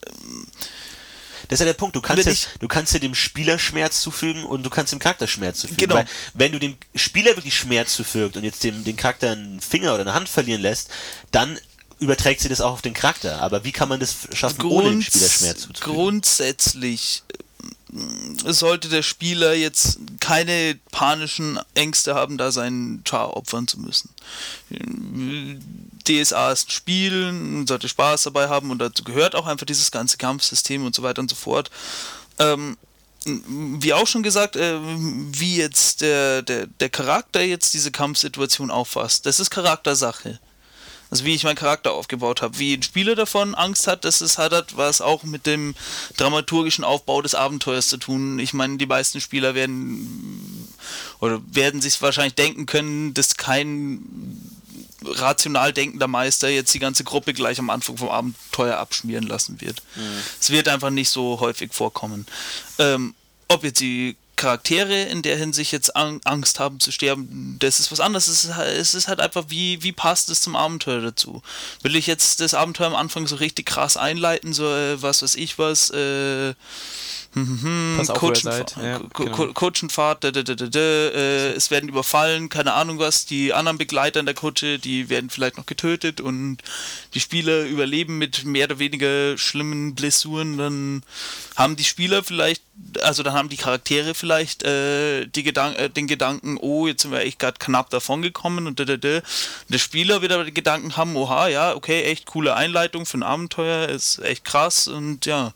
Das ist ja der Punkt. Du kannst, ja, du kannst ja dem Spieler Schmerz zufügen und du kannst dem Charakter Schmerz zufügen. Genau. Weil, wenn du dem Spieler wirklich Schmerz zufügt und jetzt dem den Charakter einen Finger oder eine Hand verlieren lässt, dann überträgt sie das auch auf den Charakter. Aber wie kann man das schaffen, ohne dem Spieler Schmerz zuzufügen? Grundsätzlich äh, sollte der Spieler jetzt keine panischen Ängste haben, da seinen Char opfern zu müssen. DSA ist ein Spiel, man sollte Spaß dabei haben und dazu gehört auch einfach dieses ganze Kampfsystem und so weiter und so fort. Ähm, wie auch schon gesagt, äh, wie jetzt der, der, der Charakter jetzt diese Kampfsituation auffasst, das ist Charaktersache. Also wie ich meinen Charakter aufgebaut habe. Wie ein Spieler davon Angst hat, das ist, hat hat was auch mit dem dramaturgischen Aufbau des Abenteuers zu tun. Ich meine, die meisten Spieler werden oder werden sich wahrscheinlich denken können, dass kein rational denkender Meister jetzt die ganze Gruppe gleich am Anfang vom Abenteuer abschmieren lassen wird. Es wird einfach nicht so häufig vorkommen. Ähm, ob jetzt die Charaktere in der Hinsicht jetzt Ang Angst haben zu sterben, das ist was anderes. Es ist, halt- es ist halt einfach, wie, wie passt es zum Abenteuer dazu? Will ich jetzt das Abenteuer am Anfang so richtig krass einleiten, so äh, was weiß ich was, äh, Pass auf. Ja, Ku- genau. Ku- Kutschenfahrt, da, da, da, da, da, äh, es werden überfallen, keine Ahnung was, die anderen Begleiter in der Kutsche, die werden vielleicht noch getötet und die Spieler überleben mit mehr oder weniger schlimmen Blessuren, dann haben die Spieler vielleicht, also dann haben die Charaktere vielleicht äh, die Gedan äh, den Gedanken, oh, jetzt sind wir echt gerade knapp davon gekommen und da, da, da. der Spieler wieder die Gedanken haben, oha, ja, okay, echt coole Einleitung für ein Abenteuer, ist echt krass und ja.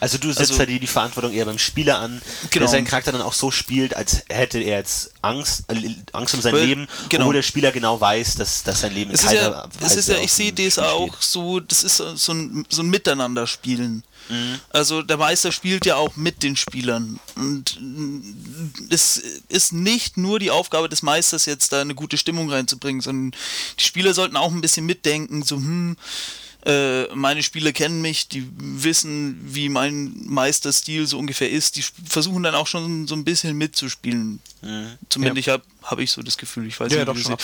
Also du setzt Also- da die, die Verantwortung eher beim Spieler an, Genau. der seinen Charakter dann auch so spielt, als hätte er jetzt Angst, äh, Angst um sein Weil- Leben, genau. obwohl der Spieler genau weiß, dass, dass sein Leben Es ist ja, es ist ja, ich sehe das auch so, das ist so ein, so ein Miteinander-Spielen. Mhm. Also der Meister spielt ja auch mit den Spielern. Und mm, es ist nicht nur die Aufgabe des Meisters, jetzt da eine gute Stimmung reinzubringen, sondern die Spieler sollten auch ein bisschen mitdenken, so, hm, äh, meine Spieler kennen mich, die wissen, wie mein Meisterstil so ungefähr ist. Die versuchen dann auch schon so ein bisschen mitzuspielen. Zumindest habe hab ich so das Gefühl. Ich weiß Ja, nicht, doch schon,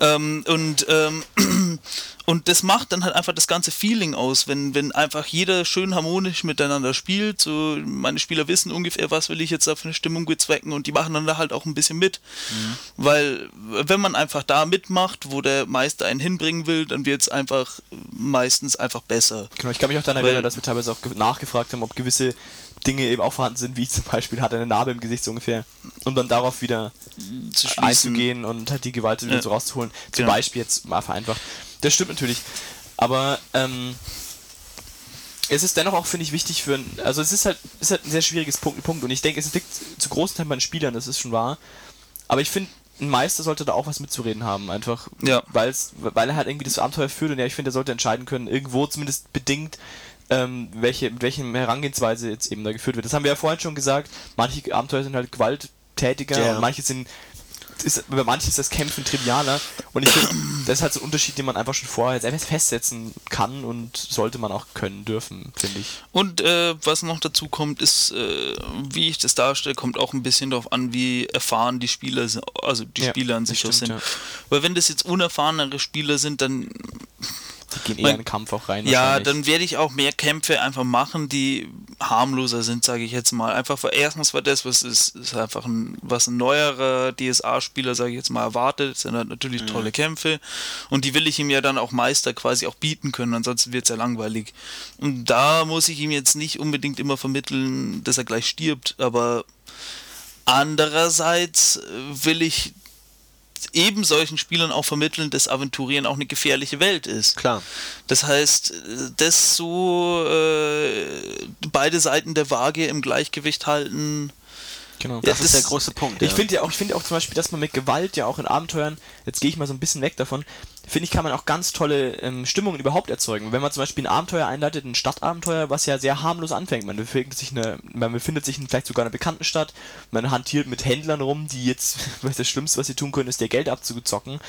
ähm, und, ähm, <clears throat> und das macht dann halt einfach das ganze Feeling aus, wenn, wenn einfach jeder schön harmonisch miteinander spielt. So, meine Spieler wissen ungefähr, was will ich jetzt da für eine Stimmung bezwecken und die machen dann da halt auch ein bisschen mit. Weil, wenn man einfach da mitmacht, wo der Meister einen hinbringen will, dann wird es einfach meistens einfach besser. Genau, ich kann mich auch daran erinnern, dass wir teilweise auch ge- nachgefragt haben, ob gewisse Dinge eben auch vorhanden sind, wie zum Beispiel hat er eine Narbe im Gesicht so ungefähr, um dann darauf wieder einzugehen und halt die Gewalt wieder Ja. so rauszuholen. Zum Genau. Beispiel jetzt mal vereinfacht. Das stimmt natürlich. Aber ähm, es ist dennoch auch, finde ich, wichtig für ein, also es ist halt, ist halt ein sehr schwieriges Punkt, Punkt und ich denke, es liegt zu großen Teilen bei den Spielern, das ist schon wahr. Aber ich finde, ein Meister sollte da auch was mitzureden haben, einfach, Ja. weil's, weil er halt irgendwie das Abenteuer führt und ja, ich finde, er sollte entscheiden können, irgendwo zumindest bedingt, ähm, welche, mit welchen Herangehensweise jetzt eben da geführt wird. Das haben wir ja vorhin schon gesagt, manche Abenteuer sind halt gewalttätiger Ja. und manche sind ist, bei manchen ist das Kämpfen trivialer und ich finde, <clears throat> das ist halt so ein Unterschied, den man einfach schon vorher jetzt festsetzen kann und sollte man auch können dürfen, finde ich. Und äh, was noch dazu kommt, ist, äh, wie ich das darstelle, kommt auch ein bisschen darauf an, wie erfahren die Spieler sind, also die Ja, Spieler an sich stimmt, sind. ja. Weil wenn das jetzt unerfahrenere Spieler sind, dann gehen eher in Kampf auch rein. ja, dann werde ich auch mehr Kämpfe einfach machen, die harmloser sind, sage ich jetzt mal. Einfach erstens war das, was ist, ist einfach ein, was ein neuerer DSA-Spieler, sage ich jetzt mal, erwartet, sind halt natürlich tolle Kämpfe und die will ich ihm ja dann auch Meister quasi auch bieten können, ansonsten wird es ja langweilig. Und da muss ich ihm jetzt nicht unbedingt immer vermitteln, dass er gleich stirbt, aber andererseits will ich eben solchen Spielern auch vermitteln, dass Aventurieren auch eine gefährliche Welt ist. Klar. Das heißt, äh, das so äh, beide Seiten der Waage im Gleichgewicht halten. Genau. Das, das- ist der große Punkt. Ich ja. finde ja auch, ich finde auch zum Beispiel, dass man mit Gewalt ja auch in Abenteuern, jetzt gehe ich mal so ein bisschen weg davon, finde ich, kann man auch ganz tolle ähm, Stimmungen überhaupt erzeugen. Wenn man zum Beispiel ein Abenteuer einleitet, ein Stadtabenteuer, was ja sehr harmlos anfängt. Man befindet sich, eine, man befindet sich in vielleicht sogar einer bekannten Stadt, man hantiert mit Händlern rum, die jetzt, <laughs> was das Schlimmste, was sie tun können, ist dir Geld abzuzocken.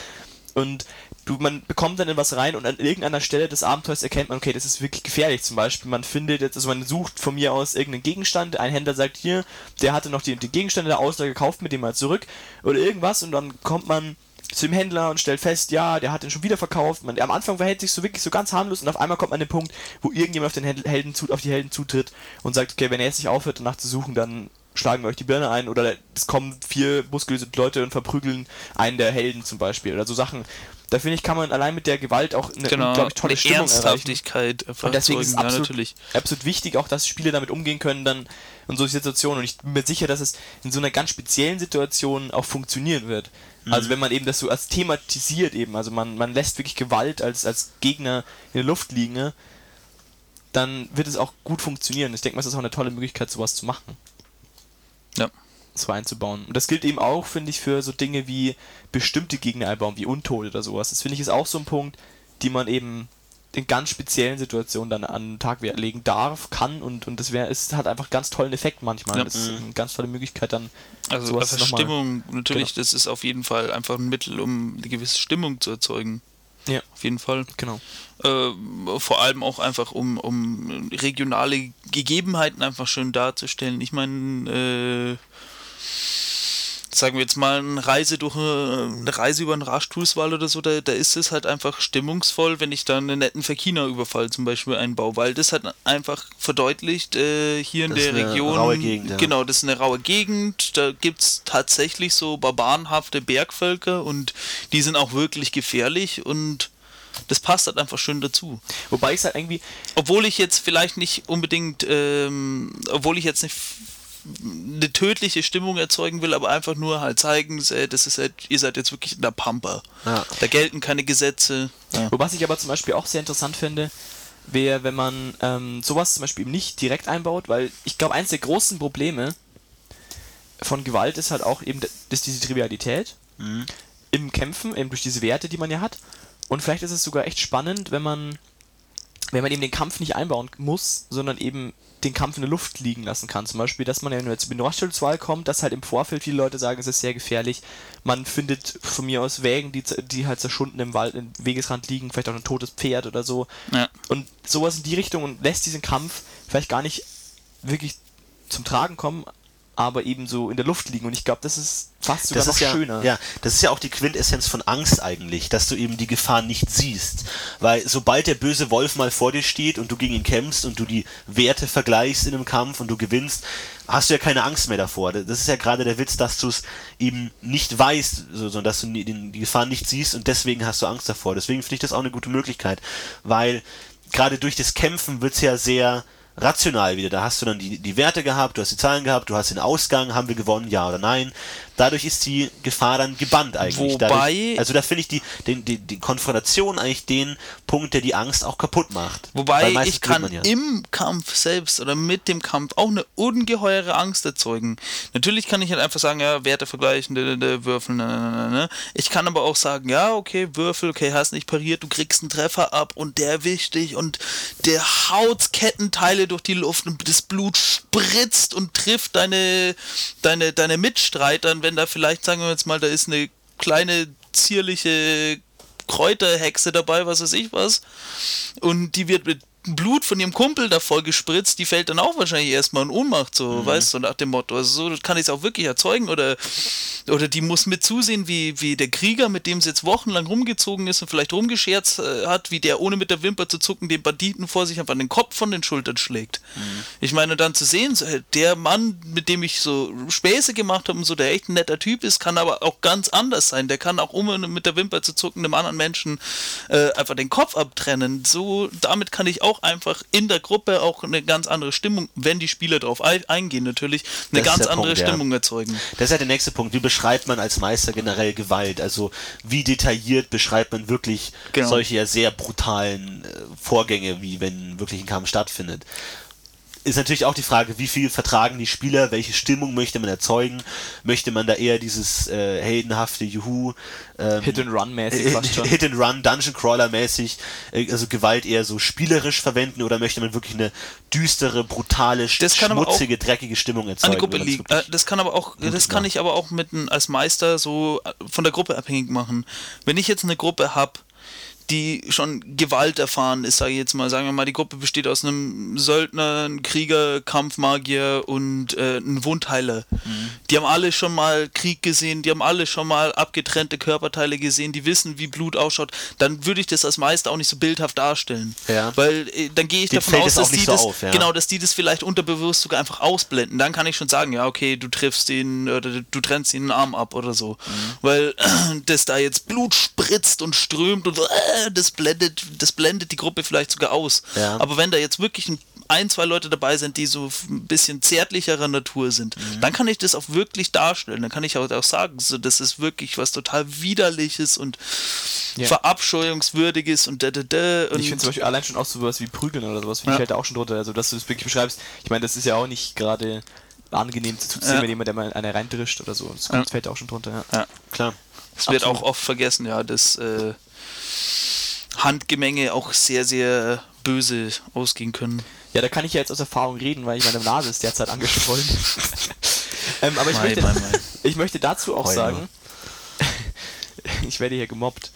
Und du, man bekommt dann in was rein und an irgendeiner Stelle des Abenteuers erkennt man, okay, das ist wirklich gefährlich. Zum Beispiel, man findet jetzt, also man sucht von mir aus irgendeinen Gegenstand, ein Händler sagt hier, der hatte noch die, die Gegenstände der Auslage gekauft, mit dem mal zurück oder irgendwas und dann kommt man zu dem Händler und stellt fest, ja, der hat den schon wieder verkauft. Man, am Anfang verhält sich so wirklich so ganz harmlos und auf einmal kommt man an den Punkt, wo irgendjemand auf den Hel- Helden auf die Helden zutritt und sagt, okay, wenn er jetzt nicht aufhört, danach zu suchen, dann schlagen wir euch die Birne ein oder es kommen vier muskulöse Leute und verprügeln einen der Helden zum Beispiel oder so Sachen. Da finde ich, kann man allein mit der Gewalt auch eine Genau, unglaublich tolle eine Stimmung erreichen. Ernsthaftigkeit Und deswegen ist es erzeugen. ja, absolut, absolut wichtig, auch dass Spieler damit umgehen können dann in solchen Situationen. Und ich bin mir sicher, dass es in so einer ganz speziellen Situation auch funktionieren wird. Also wenn man eben das so als thematisiert eben, also man, man lässt wirklich Gewalt als, als Gegner in der Luft liegen, ne, dann wird es auch gut funktionieren. Ich denke mal, es ist auch eine tolle Möglichkeit, sowas zu machen. Ja. So einzubauen. Und das gilt eben auch, finde ich, für so Dinge wie bestimmte Gegner einbauen, wie Untote oder sowas. Das finde ich ist auch so ein Punkt, die man eben in ganz speziellen Situationen dann an den Tag legen darf, kann und, und das wäre, es hat einfach ganz tollen Effekt manchmal. Ja. Das ist eine ganz tolle Möglichkeit dann. Also sowas einfach noch mal- Stimmung, natürlich, das ist auf jeden Fall einfach ein Mittel, um eine gewisse Stimmung zu erzeugen. Ja. Auf jeden Fall. Genau. Äh, vor allem auch einfach, um, um regionale Gegebenheiten einfach schön darzustellen. Ich meine, äh, sagen wir jetzt mal, eine Reise durch eine, eine Reise über einen Raschtußwall oder so, da, da ist es halt einfach stimmungsvoll, wenn ich dann einen netten Verkina-Überfall zum Beispiel einbaue, weil das hat einfach verdeutlicht, äh, hier in Das der ist eine Region. raue Gegend, ja. Genau, das ist eine raue Gegend, da gibt es tatsächlich so barbarenhafte Bergvölker und die sind auch wirklich gefährlich und das passt halt einfach schön dazu. Wobei ich es halt irgendwie, Obwohl ich jetzt vielleicht nicht unbedingt, ähm, obwohl ich jetzt nicht eine tödliche Stimmung erzeugen will, aber einfach nur halt zeigen, das ist halt, ihr seid jetzt wirklich in der Pampa. Ja. Da gelten keine Gesetze. Ja. wobei ich aber zum Beispiel auch sehr interessant finde, wäre, wenn man ähm, sowas zum Beispiel eben nicht direkt einbaut, weil ich glaube, eins der großen Probleme von Gewalt ist halt auch eben, dass diese Trivialität im Kämpfen, eben durch diese Werte, die man ja hat. Und vielleicht ist es sogar echt spannend, wenn man, wenn man eben den Kampf nicht einbauen muss, sondern eben den Kampf in der Luft liegen lassen kann. Zum Beispiel, dass man ja nur jetzt mit Rothschildswahl kommt, dass halt im Vorfeld viele Leute sagen, es ist sehr gefährlich. Man findet von mir aus Wägen, die, die halt zerschunden im Wald, im Wegesrand liegen, vielleicht auch ein totes Pferd oder so. Ja. Und sowas in die Richtung und lässt diesen Kampf vielleicht gar nicht wirklich zum Tragen kommen, aber eben so in der Luft liegen. Und ich glaube, das ist fast sogar das noch ist ja, schöner. ja, das ist ja auch die Quintessenz von Angst eigentlich, dass du eben die Gefahr nicht siehst. Weil sobald der böse Wolf mal vor dir steht und du gegen ihn kämpfst und du die Werte vergleichst in einem Kampf und du gewinnst, hast du ja keine Angst mehr davor. Das ist ja gerade der Witz, dass du es eben nicht weißt, so- sondern dass du die Gefahr nicht siehst und deswegen hast du Angst davor. Deswegen finde ich das auch eine gute Möglichkeit, weil gerade durch das Kämpfen wird es ja sehr rational wieder. Da hast du dann die, die Werte gehabt, du hast die Zahlen gehabt, du hast den Ausgang, haben wir gewonnen, ja oder nein. Dadurch ist die Gefahr dann gebannt eigentlich. Wobei- Dadurch, also da finde ich die, den, die, die Konfrontation eigentlich den Punkt, der die Angst auch kaputt macht. Wobei ich kann ja. im Kampf selbst oder mit dem Kampf auch eine ungeheure Angst erzeugen. Natürlich kann ich halt einfach sagen, ja, Werte vergleichen, dä, dä, würfeln, ne, ne, ne, ne. Ich kann aber auch sagen, ja, okay, Würfel, okay, hast nicht pariert, du kriegst einen Treffer ab und der erwischt dich und der haut Kettenteile durch die Luft und das Blut spritzt und trifft deine, deine, deine Mitstreiter. Und wenn da vielleicht, sagen wir jetzt mal, da ist eine kleine, zierliche Kräuterhexe dabei, was weiß ich was. Und die wird mit Blut von ihrem Kumpel da voll gespritzt, die fällt dann auch wahrscheinlich erstmal in Ohnmacht, so, weißt du, nach dem Motto. Also so kann ich es auch wirklich erzeugen. Oder, oder die muss mit zusehen, wie, wie der Krieger, mit dem sie jetzt wochenlang rumgezogen ist und vielleicht rumgescherzt äh, hat, wie der ohne mit der Wimper zu zucken den Banditen vor sich einfach den Kopf von den Schultern schlägt. Ich meine, dann zu sehen, so, der Mann, mit dem ich so Späße gemacht habe und so, der echt ein netter Typ ist, kann aber auch ganz anders sein. Der kann auch ohne mit der Wimper zu zucken einem anderen Menschen äh, einfach den Kopf abtrennen. So, damit kann ich auch einfach in der Gruppe auch eine ganz andere Stimmung, wenn die Spieler darauf ein eingehen natürlich, eine Das ganz der andere Punkt, ja. Stimmung erzeugen. Das ist ja der nächste Punkt. Wie beschreibt man als Meister generell Gewalt? Also wie detailliert beschreibt man wirklich Genau. solche ja sehr brutalen äh, Vorgänge, wie wenn wirklich ein Kampf stattfindet? Ist natürlich auch die Frage, wie viel vertragen die Spieler, welche Stimmung möchte man erzeugen? Möchte man da eher dieses äh, heldenhafte Juhu, ähm, Hit and Run mäßig fast schon. Hit and Run, Dungeon Crawler mäßig, äh, also Gewalt eher so spielerisch verwenden oder möchte man wirklich eine düstere, brutale, sch- Das kann aber auch schmutzige, dreckige Stimmung an erzeugen? Gruppe man's liegt. Äh, wirklich- das kann aber auch, das kann macht. ich aber auch mit als Meister so äh, von der Gruppe abhängig machen. Wenn ich jetzt eine Gruppe habe, die schon Gewalt erfahren ist, sage ich jetzt mal, sagen wir mal, die Gruppe besteht aus einem Söldner, einem Krieger, Kampfmagier und äh, einem Wundheiler. Die haben alle schon mal Krieg gesehen, die haben alle schon mal abgetrennte Körperteile gesehen, die wissen, wie Blut ausschaut. Dann würde ich das als Meister auch nicht so bildhaft darstellen. Ja. Weil äh, dann gehe ich Dem davon aus, dass die so das, auf, ja. genau, dass die das vielleicht unterbewusst sogar einfach ausblenden. Dann kann ich schon sagen, ja, okay, du triffst ihn oder du trennst ihn den Arm ab oder so. Mhm. Weil <clears throat> äh, das da jetzt Blut spritzt und strömt und äh, das blendet, das blendet die Gruppe vielleicht sogar aus. Ja. Aber wenn da jetzt wirklich ein, ein, zwei Leute dabei sind, die so ein bisschen zärtlicherer Natur sind, Mhm. dann kann ich das auch wirklich darstellen. Dann kann ich auch, auch sagen, so, das ist wirklich was total widerliches und Ja. verabscheuungswürdiges und da, da, da. Und Ich finde zum Beispiel allein schon auch sowas wie Prügeln oder sowas, finde Ja. ich halt auch schon drunter. Also, dass du das wirklich beschreibst. Ich meine, das ist ja auch nicht gerade angenehm zu sehen, Ja. wenn jemand, der mal eine reindrischt oder so. Das Ja. fällt auch schon drunter, ja. ja. Klar. Es wird auch oft vergessen, ja, dass äh, Handgemenge auch sehr, sehr böse ausgehen können. Ja, da kann ich ja jetzt aus Erfahrung reden, weil ich meine Nase ist derzeit angeschwollen. <laughs> ähm, aber ich, Mei, möchte, mei, mei. <laughs> ich möchte dazu auch Heul sagen, <laughs> ich werde hier gemobbt.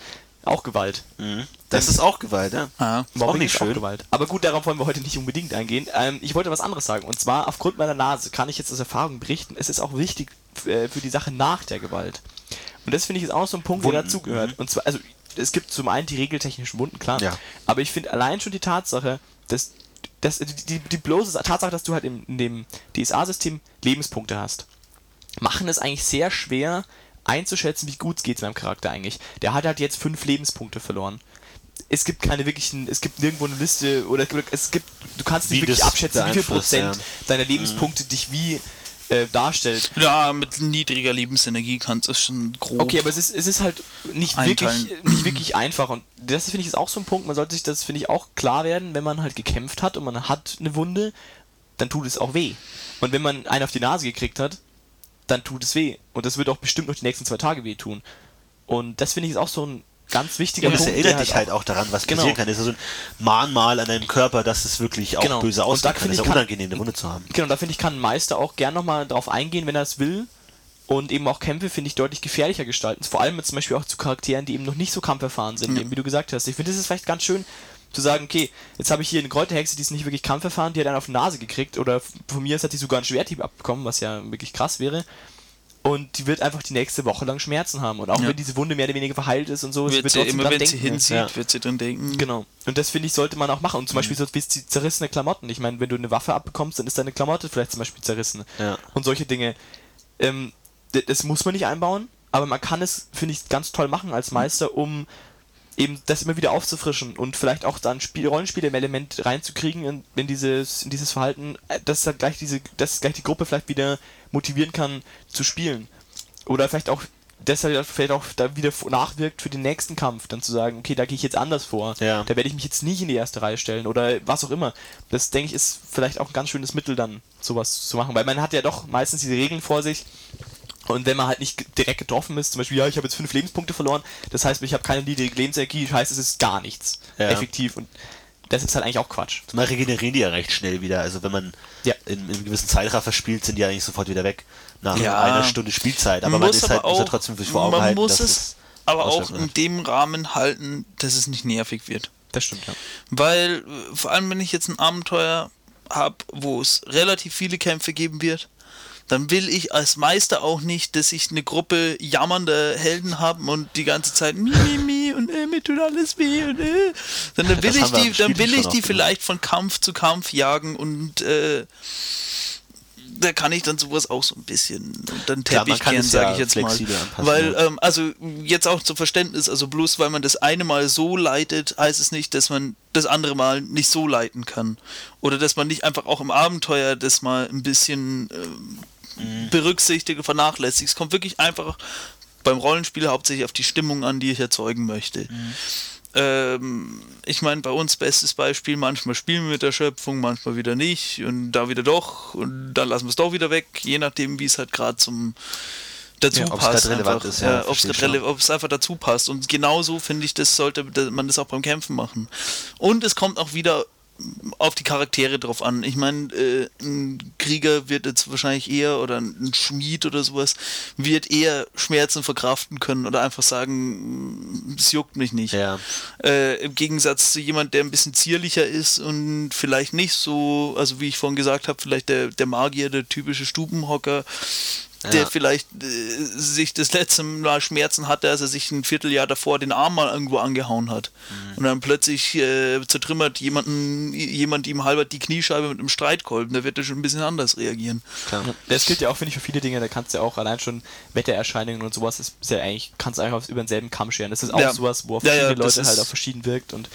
Auch Gewalt. Mhm. Das ist auch Gewalt, ja. Ah. Ist auch Mobbing nicht ist auch schön. Gewalt. Aber gut, darauf wollen wir heute nicht unbedingt eingehen. Ähm, ich wollte was anderes sagen. Und zwar, aufgrund meiner Nase kann ich jetzt aus Erfahrung berichten, es ist auch wichtig, äh, für die Sache nach der Gewalt. Und das finde ich ist auch noch so ein Punkt, der Wunden, dazugehört. mhm. Und zwar, also es gibt zum einen die regeltechnischen Wunden, klar. Ja. Aber ich finde allein schon die Tatsache, dass, dass die, die, die bloße Tatsache, dass du halt in, in dem DSA-System Lebenspunkte hast, machen es eigentlich sehr schwer einzuschätzen, wie gut es geht meinem Charakter eigentlich. Der hat halt jetzt fünf Lebenspunkte verloren. Es gibt keine wirklichen, es gibt nirgendwo eine Liste oder es gibt, du kannst nicht Wie wirklich abschätzen, wie viel Prozent ja. deiner Lebenspunkte dich wie äh, darstellt. Ja, mit niedriger Lebensenergie kannst du es schon grob. Okay, aber es ist, es ist halt nicht Einteilen. wirklich, nicht wirklich einfach und das finde ich ist auch so ein Punkt, man sollte sich das, finde ich, auch klar werden, wenn man halt gekämpft hat und man hat eine Wunde, dann tut es auch weh. Und wenn man einen auf die Nase gekriegt hat, dann tut es weh. Und das wird auch bestimmt noch die nächsten zwei Tage wehtun. Und das finde ich ist auch so ein ganz wichtiger Ja, das Punkt. erinnert der dich halt auch daran, was Genau. passieren kann. Das ist so ein Mahnmal an deinem Körper, dass es wirklich auch Genau. böse Und da aussehen kann. finde Es ist ich, ja kann- unangenehm, eine Wunde zu haben. Genau, da finde ich, kann ein Meister auch gern nochmal drauf eingehen, wenn er es will. Und eben auch Kämpfe, finde ich, deutlich gefährlicher gestalten. Vor allem mit zum Beispiel auch zu Charakteren, die eben noch nicht so kampferfahren sind, eben wie du gesagt hast. Ich finde, es ist vielleicht ganz schön zu sagen, okay, jetzt habe ich hier eine Kräuterhexe, die ist nicht wirklich kampferfahren, die hat einen auf die Nase gekriegt. Oder von mir aus hat die sogar einen Schwerthieb abbekommen, was ja wirklich krass wäre. Und die wird einfach die nächste Woche lang Schmerzen haben. Und auch Ja. wenn diese Wunde mehr oder weniger verheilt ist und so, wird sie, trotzdem immer dran wenn sie denken. hinsieht, Ja. wird sie dran denken. Genau. Und das finde ich, sollte man auch machen. Und zum Beispiel so wie die zerrissene Klamotten. Ich meine, wenn du eine Waffe abbekommst, dann ist deine Klamotte vielleicht zum Beispiel zerrissen. Ja. Und solche Dinge. Ähm, das muss man nicht einbauen, aber man kann es, finde ich, ganz toll machen als Meister, um eben das immer wieder aufzufrischen und vielleicht auch dann Spiel, Rollenspiel im Element reinzukriegen in, in, dieses, in dieses Verhalten, äh, dass dann gleich diese, dass gleich die Gruppe vielleicht wieder motivieren kann zu spielen. Oder vielleicht auch deshalb vielleicht auch da wieder nachwirkt für den nächsten Kampf, dann zu sagen, okay, da gehe ich jetzt anders vor. Ja. Da werde ich mich jetzt nicht in die erste Reihe stellen oder was auch immer. Das denke ich ist vielleicht auch ein ganz schönes Mittel dann sowas zu machen, weil man hat ja doch meistens diese Regeln vor sich. Und wenn man halt nicht direkt getroffen ist, zum Beispiel, ja, ich habe jetzt fünf Lebenspunkte verloren, das heißt, ich habe keine niedrige Lebensenergie, heißt, es ist gar nichts Ja. effektiv. Und das ist halt eigentlich auch Quatsch. Zumal regenerieren die ja recht schnell wieder. Also wenn man Ja. in, in einem gewissen Zeitraffer spielt, sind die eigentlich sofort wieder weg. Nach Ja. einer Stunde Spielzeit. Aber man, ist halt, muss ja trotzdem sich vor Augen man halten, muss dass es aber auch in hat. dem Rahmen halten, dass es nicht nervig wird. Das stimmt, ja. Weil, äh, vor allem wenn ich jetzt ein Abenteuer habe, wo es relativ viele Kämpfe geben wird, dann will ich als Meister auch nicht, dass ich eine Gruppe jammernder Helden habe und die ganze Zeit mi, mi, mi und äh, mir tut alles weh und äh. Sondern will ich die, dann will ich die vielleicht von Kampf zu Kampf jagen und äh, da kann ich dann sowas auch so ein bisschen man Teppich kehren, ja sage ich jetzt mal. Weil, ähm, also jetzt auch zum Verständnis, also bloß weil man das eine Mal so leitet, heißt es nicht, dass man das andere Mal nicht so leiten kann. Oder dass man nicht einfach auch im Abenteuer das mal ein bisschen ähm, Mhm. berücksichtigt, vernachlässigt. Es kommt wirklich einfach beim Rollenspiel hauptsächlich auf die Stimmung an, die ich erzeugen möchte. Mhm. Ähm, ich meine, bei uns bestes Beispiel, manchmal spielen wir mit der Schöpfung, manchmal wieder nicht und da wieder doch und dann lassen wir es doch wieder weg, je nachdem, wie es halt gerade zum dazu Ja, passt. einfach. ist, ja, ja, ob es einfach dazu passt. Und genauso finde ich, das sollte man das auch beim Kämpfen machen. Und es kommt auch wieder auf die Charaktere drauf an. Ich meine, äh, ein Krieger wird jetzt wahrscheinlich eher oder ein Schmied oder sowas wird eher Schmerzen verkraften können oder einfach sagen, es juckt mich nicht. Ja. Äh, Im Gegensatz zu jemand, der ein bisschen zierlicher ist und vielleicht nicht so, also wie ich vorhin gesagt habe, vielleicht der, der Magier, der typische Stubenhocker, der Ja. vielleicht äh, sich das letzte Mal Schmerzen hatte, als er sich ein Vierteljahr davor den Arm mal irgendwo angehauen hat. Mhm. Und dann plötzlich äh, zertrümmert jemanden, jemand ihm halber die Kniescheibe mit einem Streitkolben, da wird er schon ein bisschen anders reagieren. Klar. Das gilt ja auch, finde ich, für viele Dinge. Da kannst du ja auch allein schon Wettererscheinungen und sowas, ist, ist ja eigentlich, kannst du einfach auf- über denselben Kamm scheren. Das ist auch Ja. sowas, wo auf Ja, das Leute halt auch verschieden wirkt und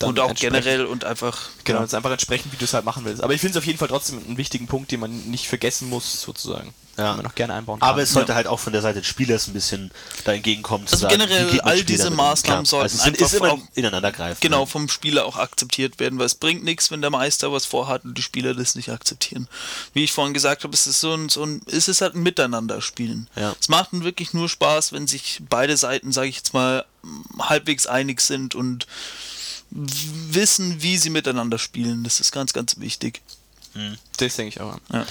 dann Und auch generell und einfach. Genau, ja. das ist einfach entsprechend, wie du es halt machen willst. Aber ich finde es auf jeden Fall trotzdem einen wichtigen Punkt, den man nicht vergessen muss, sozusagen. Ja. Man auch gerne einbauen kann. Aber es sollte Ja. halt auch von der Seite des Spielers ein bisschen da entgegenkommen. Zu Also sagen, generell wie geht man all Spieler diese? Maßnahmen Klar. sollten also einfach ist immer auch- ineinander greifen. Genau, ne? vom Spieler auch akzeptiert werden, weil es bringt nichts, wenn der Meister was vorhat und die Spieler das nicht akzeptieren. Wie ich vorhin gesagt habe, es ist so ein, so ein es ist halt ein Miteinander-Spielen. Ja. Es macht wirklich nur Spaß, wenn sich beide Seiten, sage ich jetzt mal, halbwegs einig sind und wissen, wie sie miteinander spielen. Das ist ganz, ganz wichtig. das denke ich auch. Ja.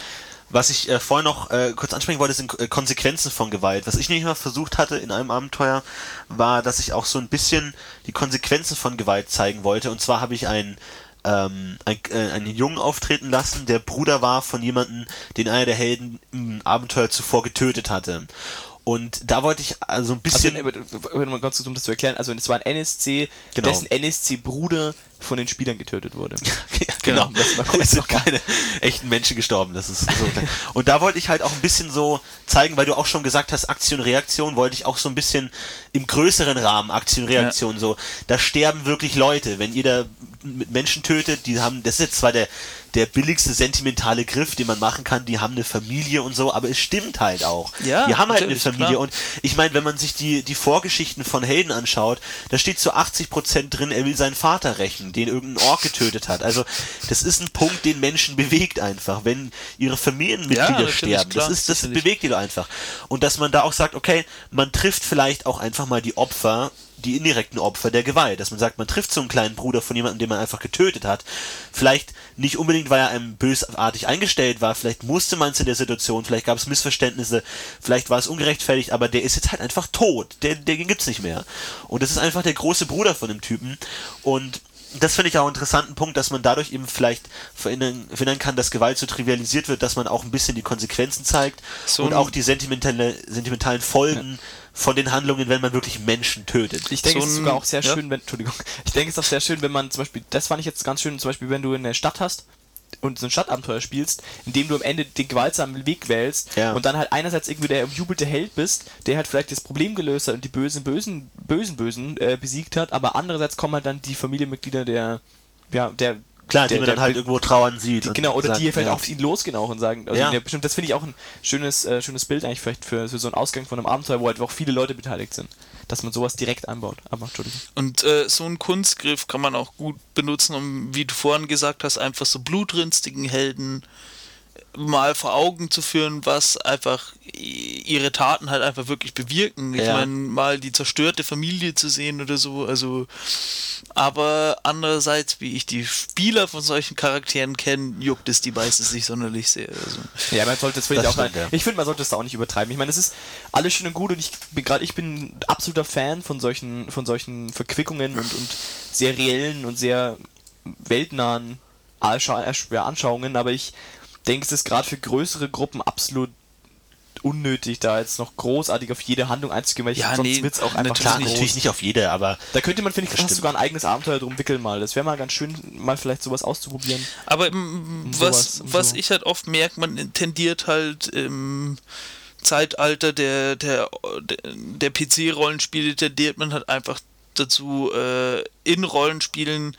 Was ich äh, vorhin noch äh, kurz ansprechen wollte, sind äh, Konsequenzen von Gewalt. Was ich nämlich mal versucht hatte in einem Abenteuer, war, dass ich auch so ein bisschen die Konsequenzen von Gewalt zeigen wollte. Und zwar habe ich einen ähm, ein, äh, einen Jungen auftreten lassen, der Bruder war von jemandem, den einer der Helden im Abenteuer zuvor getötet hatte. Und da wollte ich also ein Also, bisschen. äh, mal ganz kurz, um das zu erklären, also es war ein NSC, Genau. dessen NSC-Bruder von den Spielern getötet wurde. <laughs> Ja, genau. Genau, das war kurz es sind keine echten Menschen gestorben. Das ist so. Und da wollte ich halt auch ein bisschen so zeigen, weil du auch schon gesagt hast, Aktion, Reaktion, wollte ich auch so ein bisschen im größeren Rahmen Aktion, Reaktion so. Da sterben wirklich Leute. Wenn ihr da mit Menschen tötet, die haben, das ist jetzt zwar der, der billigste sentimentale Griff, den man machen kann, die haben eine Familie und so, aber es stimmt halt auch. Ja, die haben halt eine Familie klar. und ich meine, wenn man sich die, die Vorgeschichten von Helden anschaut, da steht zu 80% drin, er will seinen Vater rächen, den irgendein Ork getötet hat. Also, das ist ein Punkt, den Menschen bewegt einfach, wenn ihre Familienmitglieder Ja, sterben. klar, das ist, das sicherlich. bewegt die doch einfach. Und dass man da auch sagt, okay, man trifft vielleicht auch einfach mal die Opfer, die indirekten Opfer der Gewalt. Dass man sagt, man trifft so einen kleinen Bruder von jemandem, den man einfach getötet hat. Vielleicht nicht unbedingt, weil er einem bösartig eingestellt war, vielleicht musste man es in der Situation, vielleicht gab es Missverständnisse, vielleicht war es ungerechtfertigt, aber der ist jetzt halt einfach tot. Der, der gibt's nicht mehr. Und das ist einfach der große Bruder von dem Typen. Und das finde ich auch einen interessanten Punkt, dass man dadurch eben vielleicht verhindern, verhindern kann, dass Gewalt so trivialisiert wird, dass man auch ein bisschen die Konsequenzen zeigt So und auch die sentimentale, sentimentalen Folgen von den Handlungen, wenn man wirklich Menschen tötet. Ich denke, So es ist sogar auch sehr ja. schön, wenn, Entschuldigung, ich denke, es ist auch sehr schön, wenn man zum Beispiel, das fand ich jetzt ganz schön, zum Beispiel, wenn du in der Stadt hast und so ein Stadtabenteuer spielst, in dem du am Ende den gewaltsamen Weg wählst Ja. und dann halt einerseits irgendwie der umjubelte Held bist, der halt vielleicht das Problem gelöst hat und die bösen, bösen, bösen, bösen äh, besiegt hat, aber andererseits kommen halt dann die Familienmitglieder der, ja, der Klar, die der, man der, dann halt irgendwo trauern sieht. die, genau, oder sagt, die vielleicht ja. auf ihn losgehen auch und sagen, also Ja. ja. bestimmt, das finde ich auch ein schönes, äh, schönes Bild eigentlich vielleicht für, für so einen Ausgang von einem Abenteuer, wo halt auch viele Leute beteiligt sind. Dass man sowas direkt einbaut. Aber Entschuldigung. Und äh, so einen Kunstgriff kann man auch gut benutzen, um, wie du vorhin gesagt hast, einfach so blutrünstigen Helden mal vor Augen zu führen, was einfach ihre Taten halt einfach wirklich bewirken. Ich Ja. meine, mal die zerstörte Familie zu sehen oder so, also aber andererseits, wie ich die Spieler von solchen Charakteren kenne, juckt es die meistens nicht sonderlich sehr. Also. Ja, man sollte Das ich auch, stimmt, ja. ich finde, man sollte es da auch nicht übertreiben. Ich meine, es ist alles schön und gut und ich bin gerade, ich bin ein absoluter Fan von solchen, von solchen Verquickungen und, und sehr reellen und sehr weltnahen Anschauungen, aber ich denke, es ist gerade für größere Gruppen absolut unnötig, da jetzt noch großartig auf jede Handlung einzugehen, weil ich Ja, sonst nee, wird es auch einfach natürlich Klar, groß. natürlich nicht auf jede, aber Da könnte man, finde ich, fast sogar ein eigenes Abenteuer drum wickeln mal. Das wäre mal ganz schön, mal vielleicht sowas auszuprobieren. Aber mm, sowas, was, um was so. ich halt oft merke, man tendiert halt im Zeitalter der, der, der PC-Rollenspiele, tendiert man halt einfach dazu, äh, in Rollenspielen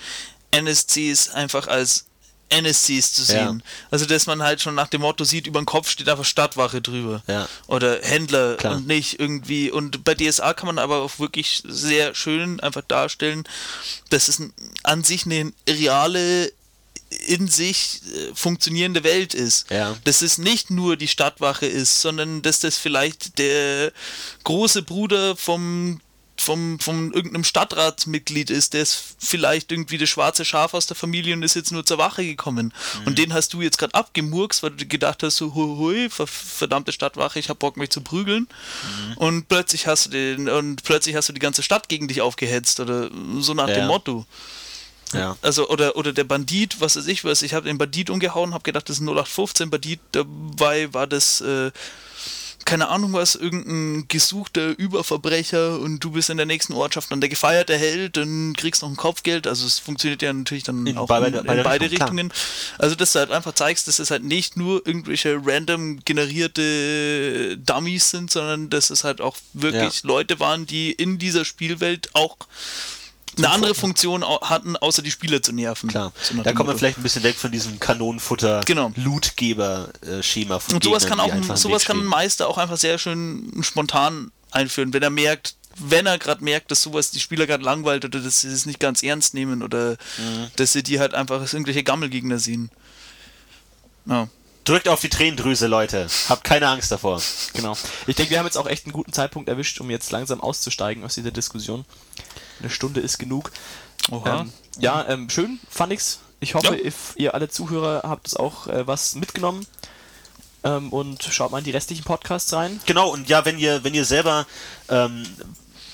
NSCs einfach als NSCs zu sehen. Also, dass man halt schon nach dem Motto sieht, über dem Kopf steht einfach Stadtwache drüber. Ja. Oder Händler Klar. und nicht irgendwie. Und bei DSA kann man aber auch wirklich sehr schön einfach darstellen, dass es an sich eine reale in sich äh, funktionierende Welt ist. Ja. Dass es nicht nur die Stadtwache ist, sondern dass das vielleicht der große Bruder vom vom, vom irgendeinem Stadtratsmitglied ist, der ist vielleicht irgendwie das schwarze Schaf aus der Familie und ist jetzt nur zur Wache gekommen. Und den hast du jetzt gerade abgemurkst, weil du gedacht hast, so hui, hui ver- verdammte Stadtwache, ich hab Bock mich zu prügeln. Und plötzlich hast du den, und plötzlich hast du die ganze Stadt gegen dich aufgehetzt oder so nach Ja. dem Motto. ja. Also, oder, oder der Bandit, was weiß ich was. Ich habe den Bandit umgehauen, habe gedacht, das ist ein 0815 Bandit. Dabei war das, äh, keine Ahnung was, irgendein gesuchter Überverbrecher und du bist in der nächsten Ortschaft dann der gefeierte Held und kriegst noch ein Kopfgeld. Also es funktioniert ja natürlich dann In auch beide- in, in beide beide, Richtungen, klar. Also dass du halt einfach zeigst, dass es halt nicht nur irgendwelche random generierte Dummies sind, sondern dass es halt auch wirklich Leute waren, die in dieser Spielwelt auch eine andere Funktion hatten, außer die Spieler zu nerven. Klar. So Da kommt man Motto. vielleicht ein bisschen weg von diesem Kanonenfutter Genau. Lootgeber-Schema von Und sowas Gegnern, kann auch ein, sowas kann ein. Meister auch einfach sehr schön spontan einführen, wenn er merkt, wenn er gerade merkt, dass sowas die Spieler gerade langweilt oder dass sie es nicht ganz ernst nehmen oder Mhm. dass sie die halt einfach als irgendwelche Gammelgegner sehen. Ja. Drückt auf die Tränendrüse, Leute. Habt keine Angst davor. Genau. Ich denke, wir haben jetzt auch echt einen guten Zeitpunkt erwischt, um jetzt langsam auszusteigen aus dieser Diskussion. Eine Stunde ist genug. Oha. Ähm, ja, ähm, schön fand ich's. Ich hoffe, Ja. if, ihr alle Zuhörer habt es auch äh, was mitgenommen. Ähm, und schaut mal in die restlichen Podcasts rein. Genau, und ja, wenn ihr, wenn ihr selber ähm,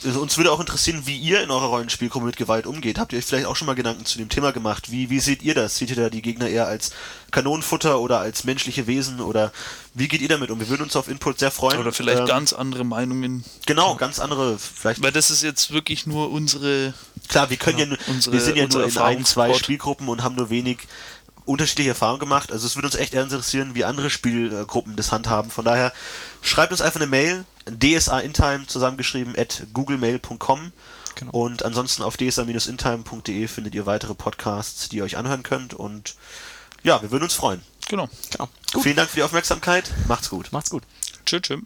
uns würde auch interessieren, wie ihr in eurer Rollenspielgruppe mit Gewalt umgeht. Habt ihr euch vielleicht auch schon mal Gedanken zu dem Thema gemacht? Wie, wie seht ihr das? Seht ihr da die Gegner eher als Kanonenfutter oder als menschliche Wesen oder wie geht ihr damit um? Wir würden uns auf Input sehr freuen. Oder vielleicht Ähm, ganz andere Meinungen. Genau, ganz andere, vielleicht Weil das ist jetzt wirklich nur unsere. Klar, wir können ja, nur, unsere- wir sind ja nur in ein, zwei. Spielgruppen und haben nur wenig unterschiedliche Erfahrungen gemacht. Also es würde uns echt eher interessieren, wie andere Spielgruppen das handhaben. Von daher schreibt uns einfach eine Mail, dsaintime zusammengeschrieben at googlemail.com Genau. und ansonsten auf dsa-intime.de findet ihr weitere Podcasts, die ihr euch anhören könnt und ja, wir würden uns freuen. Genau. Genau. Vielen Dank für die Aufmerksamkeit. Macht's gut. Macht's gut. Tschüss. tschüss.